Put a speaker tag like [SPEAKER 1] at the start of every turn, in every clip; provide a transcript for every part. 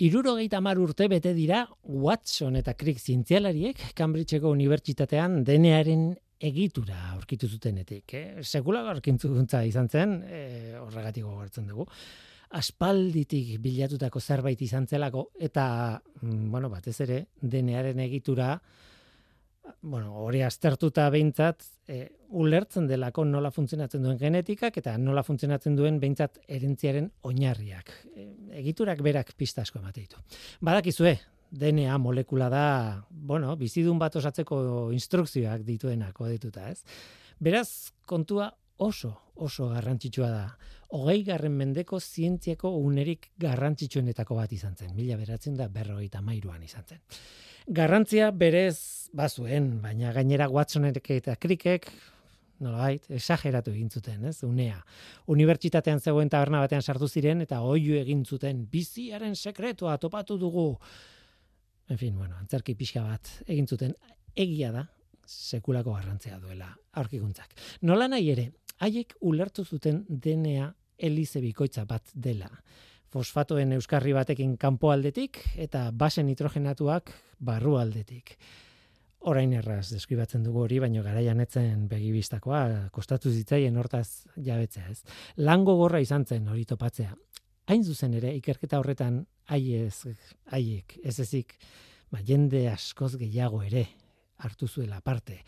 [SPEAKER 1] Irurogeita mar urte bete dira Watson eta Crick zientzialariek Cambridgeko unibertsitatean denearen egitura aurkitu zutenetik. Eh? Sekula gorkintzuntza izan zen, eh, horregatik gogartzen dugu. Aspalditik bilatutako zerbait izan zelako, eta, mm, bueno, batez ere, denearen egitura, bueno, hori aztertuta behintzat, e, ulertzen delako nola funtzionatzen duen genetikak eta nola funtzionatzen duen behintzat erentziaren oinarriak. E, egiturak berak pista asko emate ditu. Badakizue, DNA molekula da, bueno, bizidun bat osatzeko instrukzioak dituenako dituta, ez? Beraz, kontua oso, oso garrantzitsua da. Hogei garren mendeko zientziako unerik garrantzitsuenetako bat izan zen. Mila beratzen da berrogeita mairuan izan zen. Garrantzia berez bazuen, baina gainera Watsonek eta Crickek nolabait, esageratu egin zuten, ez? Unea. Unibertsitatean zegoen taberna batean sartu ziren eta oihu egin zuten biziaren sekretua topatu dugu. En fin, bueno, antzerki pixka bat egin zuten egia da sekulako garrantzia duela aurkikuntzak. Nola nahi ere, haiek ulertu zuten DNA elize bikoitza bat dela fosfatoen euskarri batekin kanpo aldetik eta base nitrogenatuak barru aldetik. Orain erraz deskribatzen dugu hori, baino garaian etzen begibistakoa, kostatu zitzaien hortaz jabetzea ez. Lango gorra izan zen hori topatzea. Hain zuzen ere, ikerketa horretan haiez, haiek, ez ezik, ba, jende askoz gehiago ere hartu zuela parte.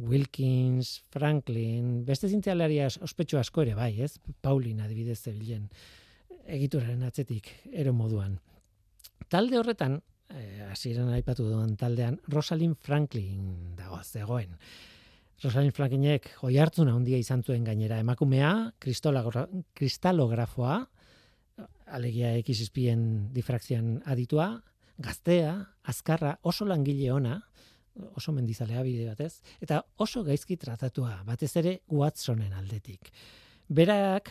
[SPEAKER 1] Wilkins, Franklin, beste zintzialaria ospetsu asko ere bai, ez? Paulin adibidez zebilen egituraren atzetik ero moduan. Talde horretan, eh, hasieran aipatu duen taldean, Rosalind Franklin dago zegoen. Rosalind Franklinek joi hartzuna handia izan zuen gainera emakumea, kristalografoa, alegia ekizizpien difrakzioan aditua, gaztea, azkarra, oso langile ona, oso mendizalea bide batez, eta oso gaizki tratatua, batez ere Watsonen aldetik. Berak,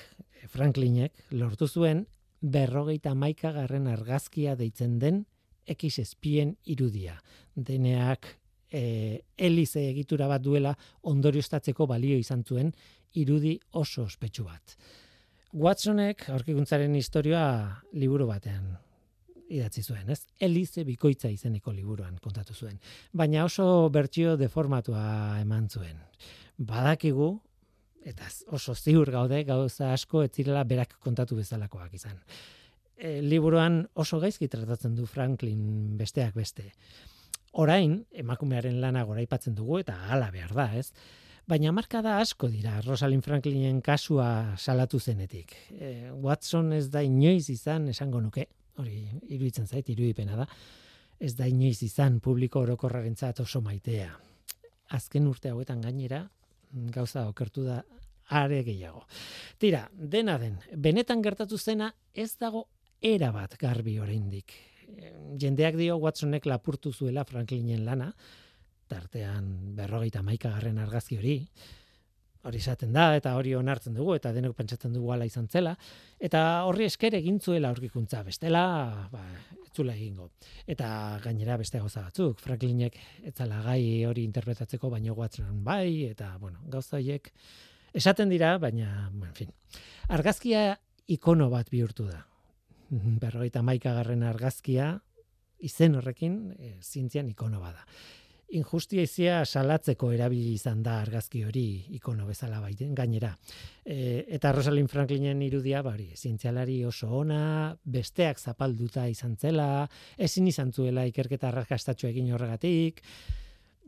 [SPEAKER 1] Franklinek, lortu zuen, berrogeita maika garren argazkia deitzen den X espien irudia. Deneak e, elize egitura bat duela ondorioztatzeko balio izan zuen irudi oso ospetsu bat. Watsonek aurkikuntzaren historia liburu batean idatzi zuen, ez? Elize bikoitza izeneko liburuan kontatu zuen. Baina oso bertsio deformatua eman zuen. Badakigu eta oso ziur gaude gauza asko ez zirela berak kontatu bezalakoak izan. E, liburuan oso gaizki tratatzen du Franklin besteak beste. Orain, emakumearen lana goraipatzen dugu eta hala behar da, ez? Baina marka da asko dira Rosalind Franklinen kasua salatu zenetik. E, Watson ez da inoiz izan esango nuke, hori iruditzen zait, irudipena da, ez da inoiz izan publiko orokorraren oso maitea. Azken urte hauetan gainera, gauza okertu da are gehiago. Tira, dena den, benetan gertatu zena ez dago era bat garbi oraindik. Jendeak dio Watsonek lapurtu zuela Franklinen lana, tartean berrogeita maika garren argazki hori, hori izaten da, eta hori onartzen dugu, eta denok pentsatzen dugu ala izan zela, eta horri esker egin zuela aurkikuntza, bestela, ba, etzula egingo. Eta gainera beste gauza batzuk, Franklinek etzala gai hori interpretatzeko, baino guatzen bai, eta, bueno, gauza horiek esaten dira, baina, en fin, argazkia ikono bat bihurtu da. Berroita maikagarren argazkia, izen horrekin, e, zintzian ikono bada injustizia salatzeko erabili izan da argazki hori ikono bezala baiten gainera. E, eta Rosalind Franklinen irudia bari, zientzialari oso ona, besteak zapalduta izan zela, ezin izan zuela ikerketa arrakastatxo egin horregatik,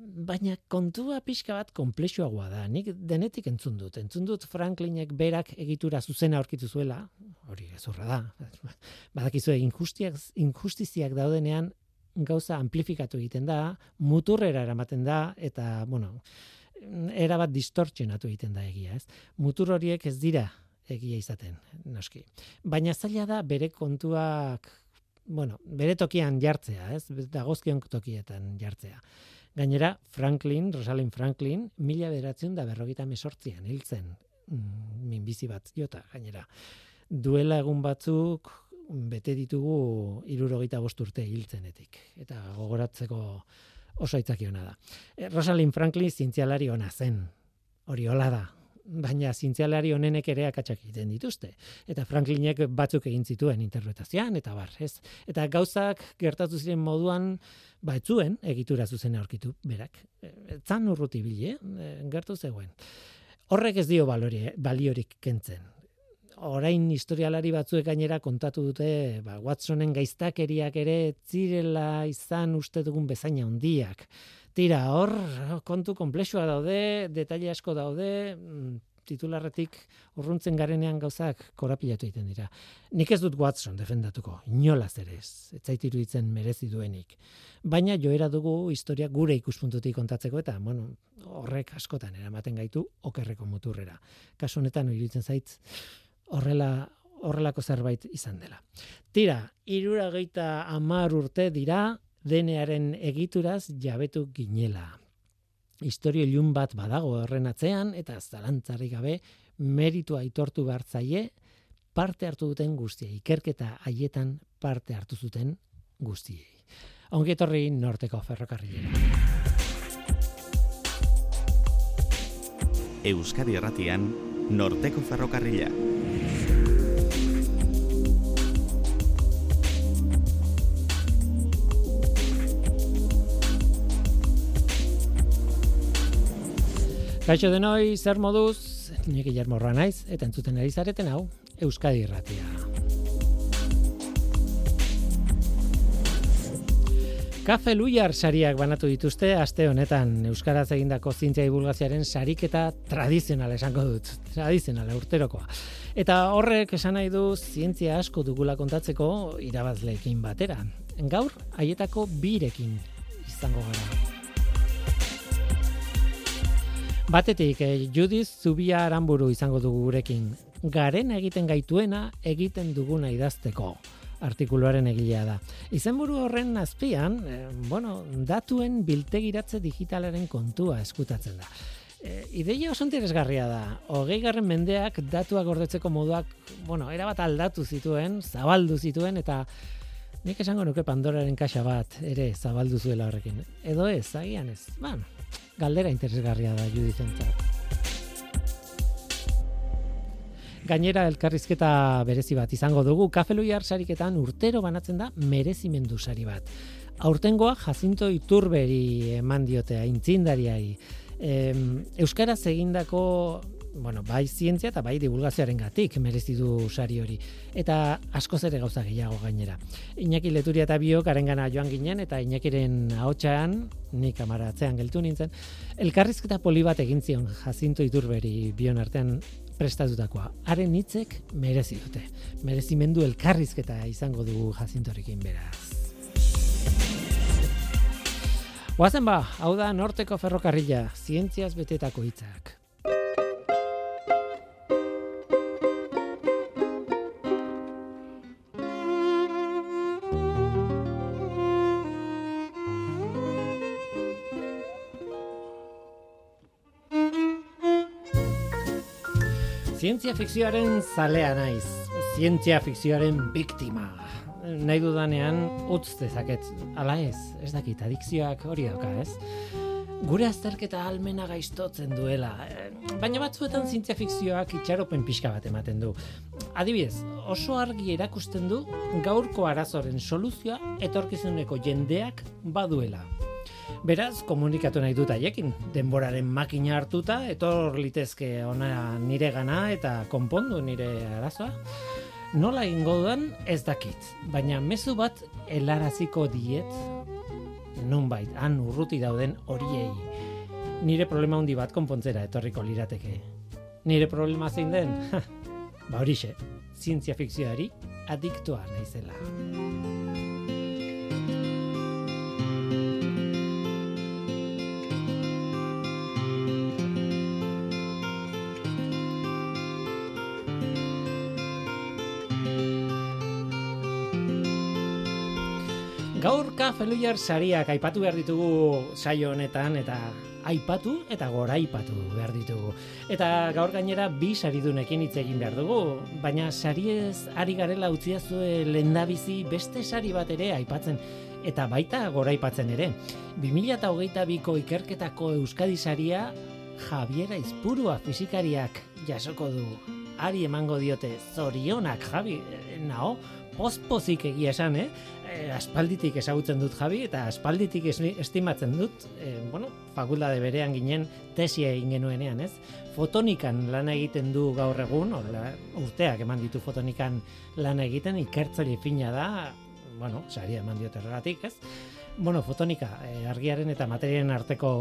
[SPEAKER 1] baina kontua pixka bat komplexuagoa da. Nik denetik entzun dut. Entzun dut Franklinek berak egitura zuzena aurkitu zuela, hori ezurra da. Badakizue injustiziak daudenean gauza amplifikatu egiten da, muturrera eramaten da, eta, bueno, era bat distortsionatu egiten da egia, ez? Mutur horiek ez dira egia izaten, noski. Baina zaila da bere kontuak, bueno, bere tokian jartzea, ez? Dagozkion tokietan jartzea. Gainera, Franklin, Rosalind Franklin, mila beratzen da berrogita mesortzian, hiltzen, mm, minbizi bat jota, gainera. Duela egun batzuk, bete ditugu irurogeita urte hiltzenetik. Eta gogoratzeko oso aitzaki da. E, Rosalind Franklin zientzialari ona zen. Hori hola da. baina zientzialari honenek ere akatsak egiten dituzte. Eta Franklinek batzuk egin zituen interpretazioan, eta bar, ez? Eta gauzak gertatu ziren moduan, ba, etzuen egitura zuzen aurkitu, berak. Zan urruti bile, eh? gertu zegoen. Horrek ez dio baliorik kentzen. Orain historialari batzuek gainera kontatu dute, ba, Watsonen gaiztakeriak ere zirela izan uste dugun bezaina hondiak. Tira, hor, kontu komplexua daude, detaile asko daude, mm, titularretik urruntzen garenean gauzak korapilatu egiten dira. Nik ez dut Watson defendatuko, inolaz ere ez, ez zaitiru ditzen merezi duenik. Baina joera dugu historia gure ikuspuntutik kontatzeko eta, bueno, horrek askotan eramaten gaitu okerreko muturrera. Kasu honetan, iruditzen zaitz, horrela horrelako zerbait izan dela. Tira, irura geita amar urte dira, denearen egituraz jabetu ginela historio ilun bat badago horren atzean eta zalantzarri gabe meritu aitortu zaie parte hartu duten guztia ikerketa haietan parte hartu zuten guztiei. Ongi etorri norteko ferrokarrilera.
[SPEAKER 2] Euskadi Erratian norteko ferrokarrilera.
[SPEAKER 1] Kaixo denoi, zer moduz, nik Guillermo naiz eta entzuten ari zareten hau, Euskadi Irratia. Kafe Luiar sariak banatu dituzte aste honetan euskaraz egindako zientzia divulgazioaren sariketa tradizionala esango dut, tradizionala urterokoa. Eta horrek esan nahi du zientzia asko dugula kontatzeko irabazleekin batera. Gaur haietako birekin izango gara. Batetik, eh, Judiz Zubia Aramburu izango dugu gurekin. Garen egiten gaituena egiten duguna idazteko artikuluaren egilea da. Izenburu horren azpian, eh, bueno, datuen biltegiratze digitalaren kontua eskutatzen da. E, ideia oso interesgarria da. Hogei garren mendeak datuak gordetzeko moduak, bueno, erabat aldatu zituen, zabaldu zituen, eta nik esango nuke Pandoraren kaxa bat ere zabaldu zuela horrekin. Edo ez, agian ez. Bueno, galdera interesgarria da judizentzat. Gainera elkarrizketa berezi bat izango dugu, kafeluiar sariketan urtero banatzen da merezimendu sari bat. Aurtengoa jazinto iturberi eman diotea, intzindariai. Euskaraz egindako bueno, bai zientzia eta bai divulgazioaren gatik merezi du sari hori. Eta asko ere gauza gehiago gainera. Iñaki Leturia eta biok arengana joan ginen eta Iñakiren ahotsean ni kamaratzean geltu nintzen, elkarrizketa poli bat egin zion Jacinto Iturberi bion artean prestatutakoa. Haren hitzek merezi dute. Merezimendu elkarrizketa izango dugu Jacintorekin beraz. Guazen ba, hau da norteko ferrokarrila, zientziaz betetako hitzak. Zientzia fikzioaren zalea naiz. Zientzia fikzioaren biktima. Nahi dudanean utz dezaket. Ala ez, ez dakit, adikzioak hori dauka, ez? Gure azterketa almena gaiztotzen duela. Baina batzuetan zientzia fikzioak itxaropen pixka bat ematen du. Adibidez, oso argi erakusten du gaurko arazoren soluzioa etorkizuneko jendeak baduela. Beraz, komunikatu nahi dut haiekin, denboraren makina hartuta, etor litezke ona nire gana eta konpondu nire arazoa. Nola ingo dudan ez dakit, baina mezu bat helaraziko diet, nunbait, han urruti dauden horiei. Nire problema handi bat konpontzera etorriko lirateke. Nire problema zein den? ba horixe, zientzia fikzioari adiktoa naizela. Gaur kafeluiar sariak aipatu behar ditugu saio honetan eta aipatu eta goraipatu behar ditugu. Eta gaur gainera bi saridunekin hitz egin behar dugu, baina sariez ari garela utzia zue lendabizi beste sari bat ere aipatzen eta baita goraipatzen ere. 2008ko ikerketako Euskadi saria Javiera Izpurua fizikariak jasoko du. Ari emango diote zorionak Javi, eh, nao, pozpozik egia esan, eh? E, aspalditik ezagutzen dut Javi eta aspalditik estimatzen dut, e, bueno, fakultate berean ginen tesia egin genuenean, ez? Fotonikan lan egiten du gaur egun, horrela, urteak eman ditu fotonikan lan egiten, ikertzaile fina da, bueno, saria eman diote horregatik, ez? Bueno, fotonika, e, argiaren eta materiaren arteko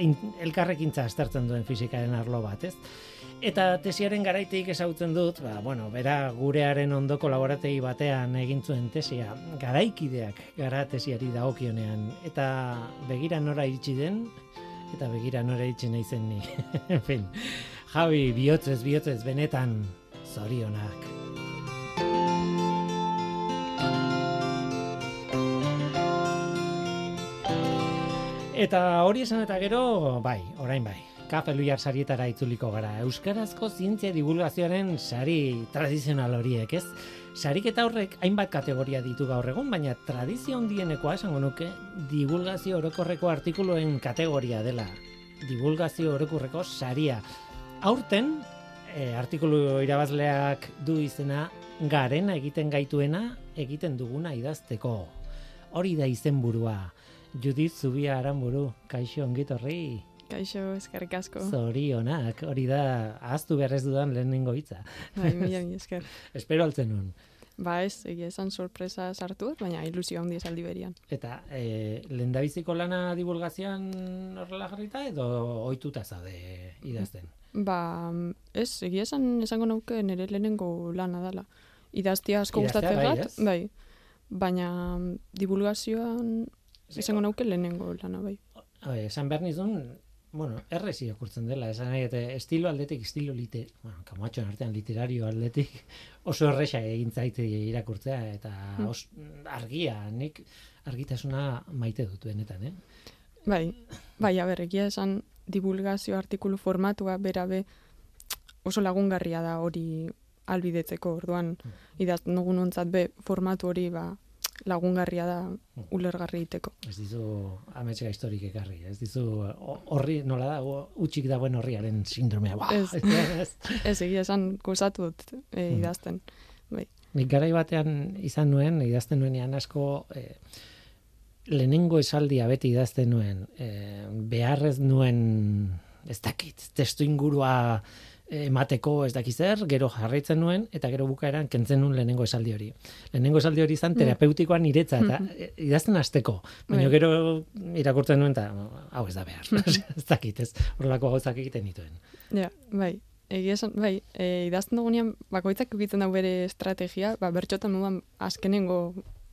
[SPEAKER 1] in, elkarrekintza aztertzen duen fizikaren arlo bat, ez? Eta tesiaren garaitik ezagutzen dut, ba, bueno, bera gurearen ondoko laborategi batean egin zuen tesia, garaikideak gara tesiari dagokionean eta begira nora iritsi den eta begira nora iritsi naizen ni. en fin, Javi, bihotzez, bihotzez, benetan zorionak. Eta hori esan eta gero, bai, orain bai. Kafe Luiar sarietara itzuliko gara. Euskarazko zientzia divulgazioaren sari tradizional horiek, ez? Sariketa horrek hainbat kategoria ditu gaur egun, baina tradizio handienekoa esango nuke divulgazio orokorreko artikuluen kategoria dela. Divulgazio orokorreko saria. Aurten, e, artikulu irabazleak du izena garena egiten gaituena egiten duguna idazteko. Hori da izenburua. Judith Zubia Aranburu, kaixo ongitorri.
[SPEAKER 3] Kaixo, eskerrik asko.
[SPEAKER 1] Zorionak, hori da, ahaztu behar ez dudan lehenengo hitza.
[SPEAKER 3] Bai, mila mila esker.
[SPEAKER 1] Espero altzen nun.
[SPEAKER 3] Ba ez, egia esan sorpresa sartu baina ilusio handi esaldi berian.
[SPEAKER 1] Eta e, lehendabiziko lana divulgazioan horrela jarrita edo ohituta zaude idazten?
[SPEAKER 3] Ba, ez, egia esan esango nauke nire lehenengo lana dela. Idaztia asko gustatzen
[SPEAKER 1] bai,
[SPEAKER 3] bat, bai. Baina divulgazioan esango nauke lehenengo lana, bai.
[SPEAKER 1] Bai, esan behar nizun, bueno, errez irakurtzen dela, esan nahi, eta estilo aldetik, estilo lite, bueno, kamatxoen artean literario aldetik, oso erresa egin zaite irakurtzea, eta
[SPEAKER 3] Hmm.
[SPEAKER 1] os, argia, nik argitasuna maite dut benetan, eh?
[SPEAKER 3] Bai, bai, a ber, egia esan divulgazio artikulu formatua berabe oso lagungarria da hori albidetzeko, orduan idazten dugun ontzat be formatu hori ba, lagungarria da ulergarri egiteko.
[SPEAKER 1] Ez dizu ametsa historik ekarri, ez dizu horri, nola da, utxik dagoen horriaren sindromea, ba,
[SPEAKER 3] Ez.
[SPEAKER 1] ez.
[SPEAKER 3] Ez, egia esan gozatu dut e,
[SPEAKER 1] Hmm.
[SPEAKER 3] idazten.
[SPEAKER 1] Nik garai batean izan nuen, idazten nuenean asko, e, lehenengo esaldia beti idazten nuen, e, beharrez nuen, ez dakit, testu ingurua emateko ez dakiz zer, gero jarraitzen nuen, eta gero bukaeran kentzen nuen lehenengo esaldi hori. Lehenengo esaldi hori izan terapeutikoa niretza, eta e, idazten hasteko. Baina
[SPEAKER 3] Bai.
[SPEAKER 1] gero irakurtzen nuen, eta hau ez da behar. ez dakit, ez horrelako gauzak egiten dituen.
[SPEAKER 3] Ja, bai. Egia esan, bai, e, idazten dugunean bakoitzak egiten dau bere estrategia, ba, bertxotan moduan azkenengo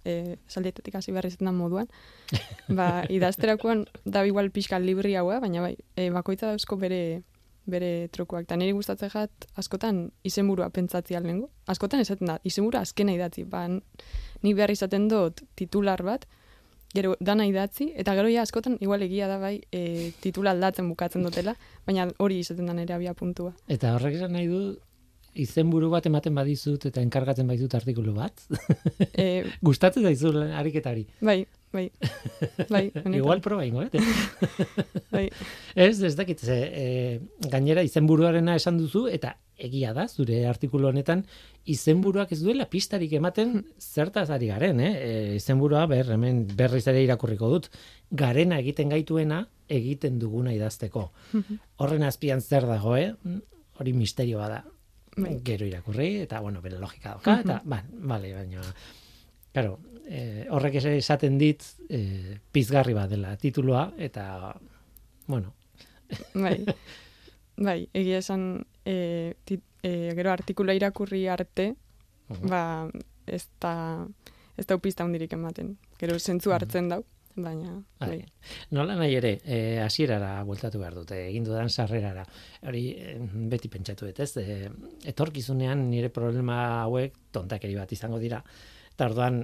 [SPEAKER 3] e, saldietetik hasi behar izaten da moduan. ba, idazterakoan da igual pixka libri haua, baina bai, e, bakoitza dauzko bere bere trukuak. Eta niri gustatzen jat, askotan izenburua pentsatzi almengo. Askotan esaten da, izenburua azkena idatzi. Ba, ni behar izaten dut titular bat, gero dana idatzi, eta gero ja askotan igual egia da bai e, titula aldatzen bukatzen dutela, baina hori izaten da nire abia puntua.
[SPEAKER 1] Eta horrek esan nahi du, izenburu bat ematen badizut eta enkargatzen baitut artikulu bat.
[SPEAKER 3] E,
[SPEAKER 1] Gustatzen zaizu ariketari.
[SPEAKER 3] bai, bai, bai,
[SPEAKER 1] Igual proba ingo, eh?
[SPEAKER 3] bai,
[SPEAKER 1] Ez, ez dakit, ze, e, gainera izenburuarena esan duzu, eta egia da, zure artikulu honetan, izenburuak ez duela pistarik ematen zertaz ari garen, eh? E, izenburua, ber, hemen berriz ere irakurriko dut, garena egiten gaituena, egiten duguna idazteko. Horren azpian zer dago, eh? Hori misterioa da.
[SPEAKER 3] Bai.
[SPEAKER 1] Gero irakurri, eta, bueno, bere logika dauka, eta, ba, bale, baina, claro, eh, horrek esaten dit, eh, pizgarri bat dela titulua, eta, bueno,
[SPEAKER 3] bai, bai, egia esan, e, tit, e, gero artikula irakurri arte,
[SPEAKER 1] Mhm.
[SPEAKER 3] ba, ez da, ez da upista hundirik ematen. Gero zentzu hartzen dau, baina, bai,
[SPEAKER 1] Bai. Nola nahi ere, eh, hasierara bueltatu behar dute, egin dudan sarrerara. Hori eh, beti pentsatu dut, ez? Eh, etorkizunean nire problema hauek tontakeri bat izango dira. Eta orduan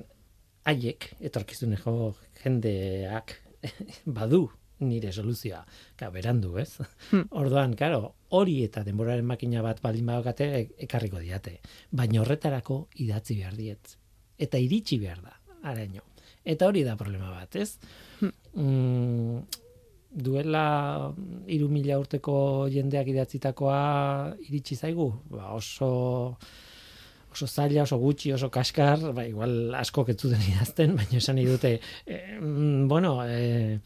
[SPEAKER 1] haiek etorkizuneko jendeak badu nire soluzioa. Ka, berandu, ez?
[SPEAKER 3] Hmm.
[SPEAKER 1] Orduan, karo, hori eta denboraren makina bat baldin badokate e- ekarriko diate. Baina horretarako idatzi behar diet. Eta iritsi behar da, araño. Eta hori da problema bat, ez? Mm, duela iru mila urteko jendeak idatzitakoa iritsi zaigu, ba, oso oso zaila, oso gutxi, oso kaskar, ba, igual asko ketzu den idazten, baina esan nahi dute, e, bueno, e,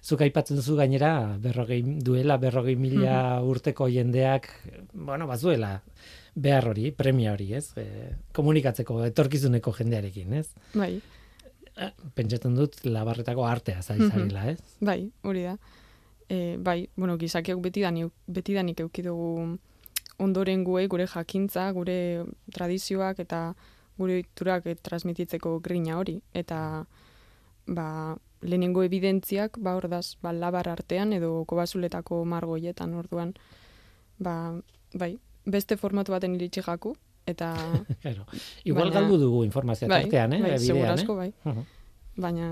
[SPEAKER 1] zuk aipatzen zu gainera, berrogei, duela berrogei mila urteko jendeak, bueno, bazuela, behar hori, premia hori, ez? E, komunikatzeko, etorkizuneko jendearekin, ez?
[SPEAKER 3] Bai,
[SPEAKER 1] Pentsatzen dut, labarretako artea zaizarela, ez?
[SPEAKER 3] bai, hori da. E, bai, bueno, gizakiak betidanik, betidanik eukidugu ondoren guei, gure jakintza, gure tradizioak eta gure iturak transmititzeko grina hori. Eta, ba, lehenengo evidentziak, ba, ordaz, ba, labar artean edo kobazuletako margoietan orduan, ba, bai, beste formatu baten iritsi jaku, eta...
[SPEAKER 1] Claro. Igual
[SPEAKER 3] Baina-
[SPEAKER 1] galdu dugu informazioa
[SPEAKER 3] bai,
[SPEAKER 1] tartean, eh?
[SPEAKER 3] bai,
[SPEAKER 1] bidean, eh?
[SPEAKER 3] asko, bai.
[SPEAKER 1] Mhm.
[SPEAKER 3] Baina,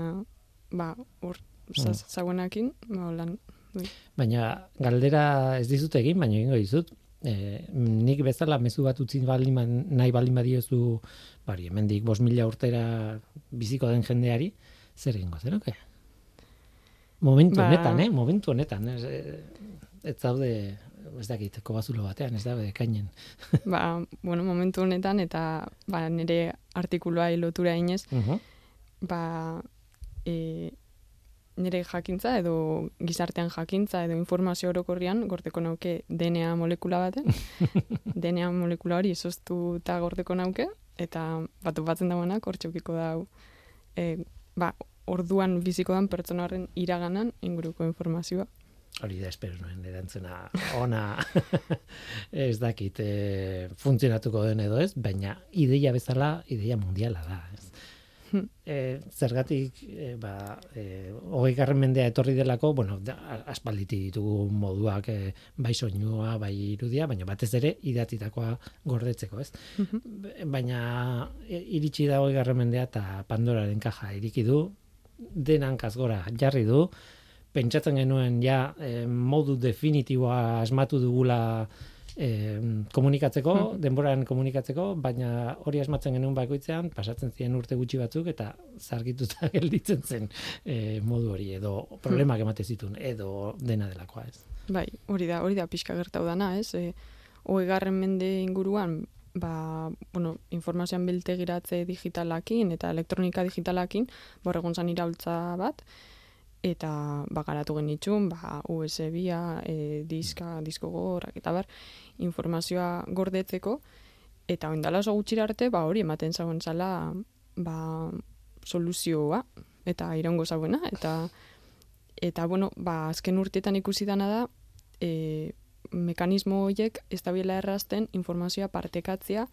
[SPEAKER 3] ba, hor,
[SPEAKER 1] Mm.
[SPEAKER 3] zauenakin, ba, holan,
[SPEAKER 1] Baina galdera ez dizut egin, baina egingo dizut. E, nik bezala mezu bat utzi baldin ba- nahi baldin badiozu, bari, hemendik 5000 urtera biziko den jendeari, zer egingo zenuke? Momentu
[SPEAKER 3] Ba-
[SPEAKER 1] honetan, eh? Momentu honetan, ez, eh, ez zaude, ez dakit, kobazulo batean, ez daude kainen.
[SPEAKER 3] ba, bueno, momentu honetan, eta ba, nire artikulua lotura inez,
[SPEAKER 1] Uh
[SPEAKER 3] ba, e, nire jakintza edo gizartean jakintza edo informazio orokorrian gordeko nauke DNA molekula baten. DNA molekula hori izoztu eta gordeko nauke, eta batu batzen dagoenak hor txokiko da hau. E, ba, orduan biziko dan pertsona horren iraganan inguruko informazioa.
[SPEAKER 1] Hori da espero nuen erantzuna ona ez dakit e, funtzionatuko den edo ez, baina ideia bezala ideia mundiala da, ez.
[SPEAKER 3] Hmm.
[SPEAKER 1] E, zergatik e, ba, e, hogei garren mendea etorri delako, bueno, da, aspalditi ditugu moduak e, bai soinua, bai irudia, baina batez ere idatitakoa gordetzeko, ez? B- Baina e, iritsi da hogei garren mendea eta Pandoraren kaja iriki du, denan gora jarri du, pentsatzen genuen ja eh, modu definitiboa asmatu dugula eh, komunikatzeko,
[SPEAKER 3] Mhm.
[SPEAKER 1] denboran komunikatzeko, baina hori asmatzen genuen bakoitzean, pasatzen ziren urte gutxi batzuk, eta zargituta gelditzen zen eh, modu hori, edo problemak emate zituen, edo dena delakoa ez.
[SPEAKER 3] Bai, hori da, hori da pixka gertau dana, ez? E, garren mende inguruan, ba, bueno, informazioan biltegiratze digitalakin eta elektronika digitalakin, bor egon zan iraultza bat, eta ba, garatu genitxun, ba, USB-a, e, diska, disko gorrak, eta bar, informazioa gordetzeko, eta oindala oso gutxira arte, ba, hori ematen zauen zala, ba, soluzioa, eta iraungo zauena, eta eta bueno, ba, azken urteetan ikusi dana da, e, mekanismo horiek ez da errazten informazioa partekatzea,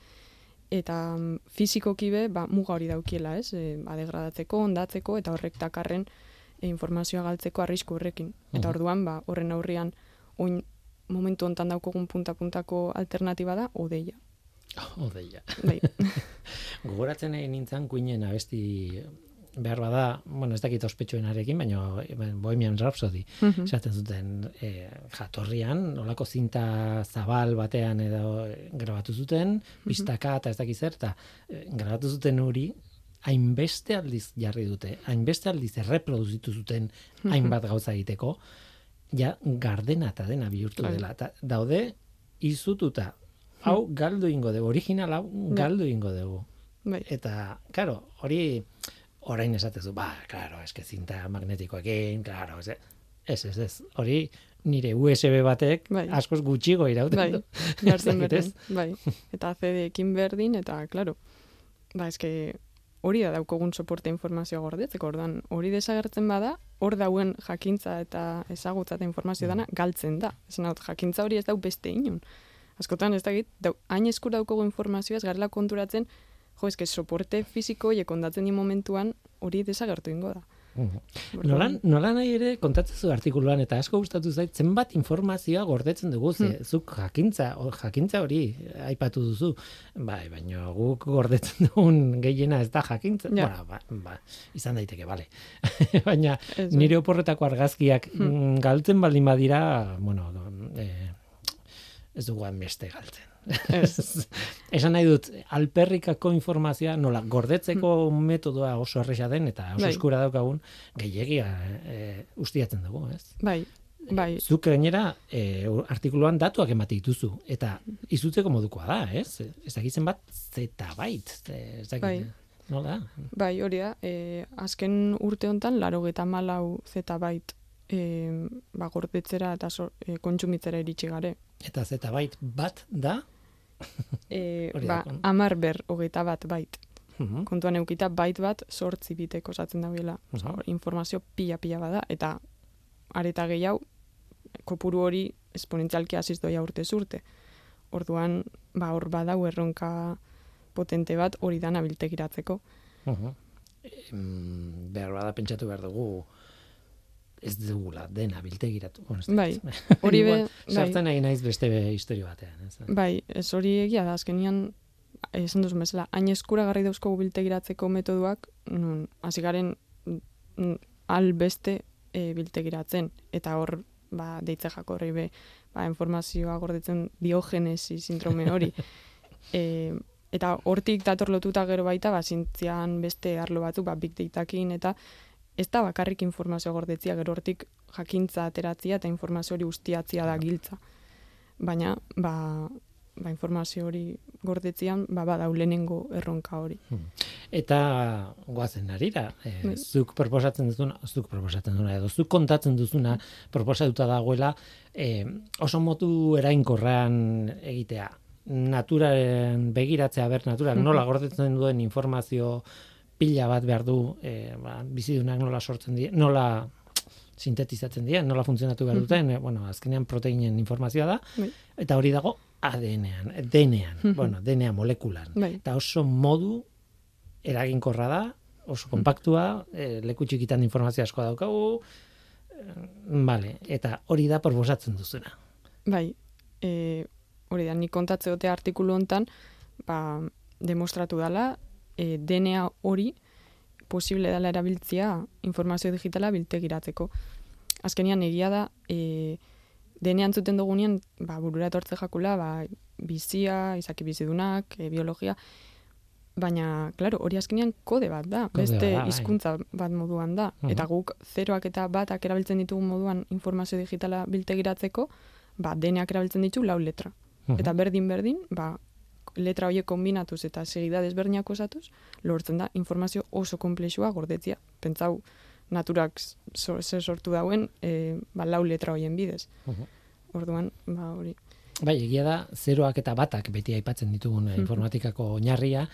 [SPEAKER 3] eta mm, fizikoki be, ba, muga hori daukiela, ez? E, ba, degradatzeko, ondatzeko, eta horrek dakarren e, informazioa galtzeko arrisku horrekin. Eta
[SPEAKER 1] Mhm.
[SPEAKER 3] orduan, ba, horren aurrian, oin momentu hontan daukogun punta-puntako alternatiba da, odeia.
[SPEAKER 1] Odeia.
[SPEAKER 3] Bai,
[SPEAKER 1] Gogoratzen nintzen kuinen abesti behar bada, bueno, ez dakit ospetsuenarekin, baina Bohemian Rhapsody,
[SPEAKER 3] Mhm.
[SPEAKER 1] esaten zuten e, jatorrian, olako zinta zabal batean edo eh, grabatu zuten, pistaka eta ez dakit zer, eta eh, grabatu zuten hori, hainbeste aldiz jarri dute, hainbeste aldiz erreproduzitu zuten hainbat gauza egiteko, ja gardena eta dena bihurtu
[SPEAKER 3] Claro.
[SPEAKER 1] dela. Ta, daude izututa, hau galdu ingo dugu, original hau galdu ingo dugu.
[SPEAKER 3] bai.
[SPEAKER 1] Eta, claro, hori orain esatezu, ba, claro, eske zinta magnetikoekin, claro, ez, ez, ez, ez, hori nire USB batek
[SPEAKER 3] Bai.
[SPEAKER 1] askoz gutxigo irauten
[SPEAKER 3] Bai,
[SPEAKER 1] du.
[SPEAKER 3] jartzen berdin, bai. Eta CD-ekin berdin, eta, claro, ba, eske, hori da daukogun soporte informazioa gordetzeko, ordan hori desagertzen bada, hor dauen jakintza eta ezagutza eta informazio dana galtzen da. Esan dut, jakintza hori ez dau beste inon. Askotan ez dakit, dau, hain eskura daukogu informazioa ez garela konturatzen, jo, eske soporte fisiko horiek ondatzen di momentuan hori desagertu ingo da.
[SPEAKER 1] Nolan, nola nahi ere kontatzen zu artikuluan eta asko gustatu zait zenbat informazioa gordetzen dugu ze,
[SPEAKER 3] Hmm.
[SPEAKER 1] zuk jakintza o, jakintza hori aipatu duzu bai baina guk gordetzen dugun gehiena ez da jakintza
[SPEAKER 3] Ja.
[SPEAKER 1] Bueno, ba, ba, izan daiteke bale baina
[SPEAKER 3] ez,
[SPEAKER 1] nire oporretako argazkiak
[SPEAKER 3] Hmm.
[SPEAKER 1] mm, galtzen baldin badira bueno e, ez dugu beste galtzen. Esan nahi dut, alperrikako informazioa nola gordetzeko metodoa oso erresa den eta oso
[SPEAKER 3] Bai.
[SPEAKER 1] eskura daukagun gehiagia e, ustiatzen dugu, ez?
[SPEAKER 3] Bai, bai,
[SPEAKER 1] Zuk gainera e, artikuluan datuak emate dituzu eta izutzeko modukoa da, ez? Ez dakitzen bat zetabait, ez dakit,
[SPEAKER 3] Bai.
[SPEAKER 1] nola?
[SPEAKER 3] bai, hori da. E, azken urte hontan, laro geta malau zetabait e, ba, gordetzera eta so, e, kontsumitzera iritsi gare.
[SPEAKER 1] Eta zetabait bat da,
[SPEAKER 3] E, ba, amar ber hogeita bat bait.
[SPEAKER 1] Mhm.
[SPEAKER 3] Kontuan eukita bait bat sortzi bitek osatzen dabiela. Hor, informazio pila-pila bada, eta areta gehiago, kopuru hori esponentzialki hasiz doia urte urte. Orduan, ba, hor badau erronka potente bat hori dana biltegiratzeko.
[SPEAKER 1] Mhm. Em, behar bada pentsatu behar dugu ez dugula dena biltegiratu.
[SPEAKER 3] Bai, hori be, bai.
[SPEAKER 1] Sartzen nahi naiz beste be historio batean. Ez?
[SPEAKER 3] Bai, ez hori egia da, azkenian, esan duzu mesela, hain eskuragarri dauzko biltegiratzeko metoduak, nun, hasi garen mm, al beste e, biltegiratzen, eta hor, ba, deitze jakorri be, ba, informazioa gordetzen diogenesi sindrome hori. e, eta hortik dator lotuta gero baita, ba, zintzian beste arlo batzuk, ba, big datakin, eta ez da bakarrik informazio gordetzia, gero hortik jakintza ateratzia eta informazio hori ustiatzia da giltza. Baina, ba, ba informazio hori gordetzian, ba, badau lehenengo erronka hori.
[SPEAKER 1] Eta goazen arira, e,
[SPEAKER 3] Bai.
[SPEAKER 1] zuk proposatzen duzuna, zuk proposatzen duzuna, edo zuk kontatzen duzuna proposatuta dagoela, e, oso motu erainkorran egitea. Naturaren begiratzea ber naturak
[SPEAKER 3] Mhm.
[SPEAKER 1] nola gordetzen duen informazio pila bat behar du, e, ba, bizidunak nola sortzen die, nola sintetizatzen dien, nola funtzionatu behar duten, e, bueno, azkenean proteinen informazioa da,
[SPEAKER 3] Bai.
[SPEAKER 1] eta hori dago ADN-ean, DNA-an,
[SPEAKER 3] Mhm.
[SPEAKER 1] bueno, DNA molekulan
[SPEAKER 3] Bai,
[SPEAKER 1] eta oso modu eraginkorra da, oso kompaktua, e, leku txikitan informazio asko daukagu, vale, eta hori da proposatzen duzuna.
[SPEAKER 3] bai, e, hori da, nik kontatze dute artikulu hontan, ba, demostratu dela, e, DNA hori posible dela erabiltzia informazio digitala biltegiratzeko. Azkenian egia da, e, DNA entzuten dugunean, ba, burura etortze jakula, ba, bizia, izaki bizidunak, e, biologia, baina, claro, hori azkenean kode bat da,
[SPEAKER 1] Kode
[SPEAKER 3] beste
[SPEAKER 1] bat da, bai.
[SPEAKER 3] hizkuntza bat moduan da.
[SPEAKER 1] Mhm.
[SPEAKER 3] Eta guk zeroak eta batak erabiltzen ditugun moduan informazio digitala biltegiratzeko, ba, deneak erabiltzen ditu lau letra. Eta berdin-berdin, ba, letra horiek kombinatuz eta segida desberdinak osatuz, lortzen da informazio oso komplexua gordetzia. Pentsau, naturak ze sortu dauen, e, ba, lau letra hoien bidez.
[SPEAKER 1] Mhm.
[SPEAKER 3] Orduan, ba, hori.
[SPEAKER 1] Bai, egia da, zeroak eta batak beti aipatzen ditugun eh, informatikako oinarria,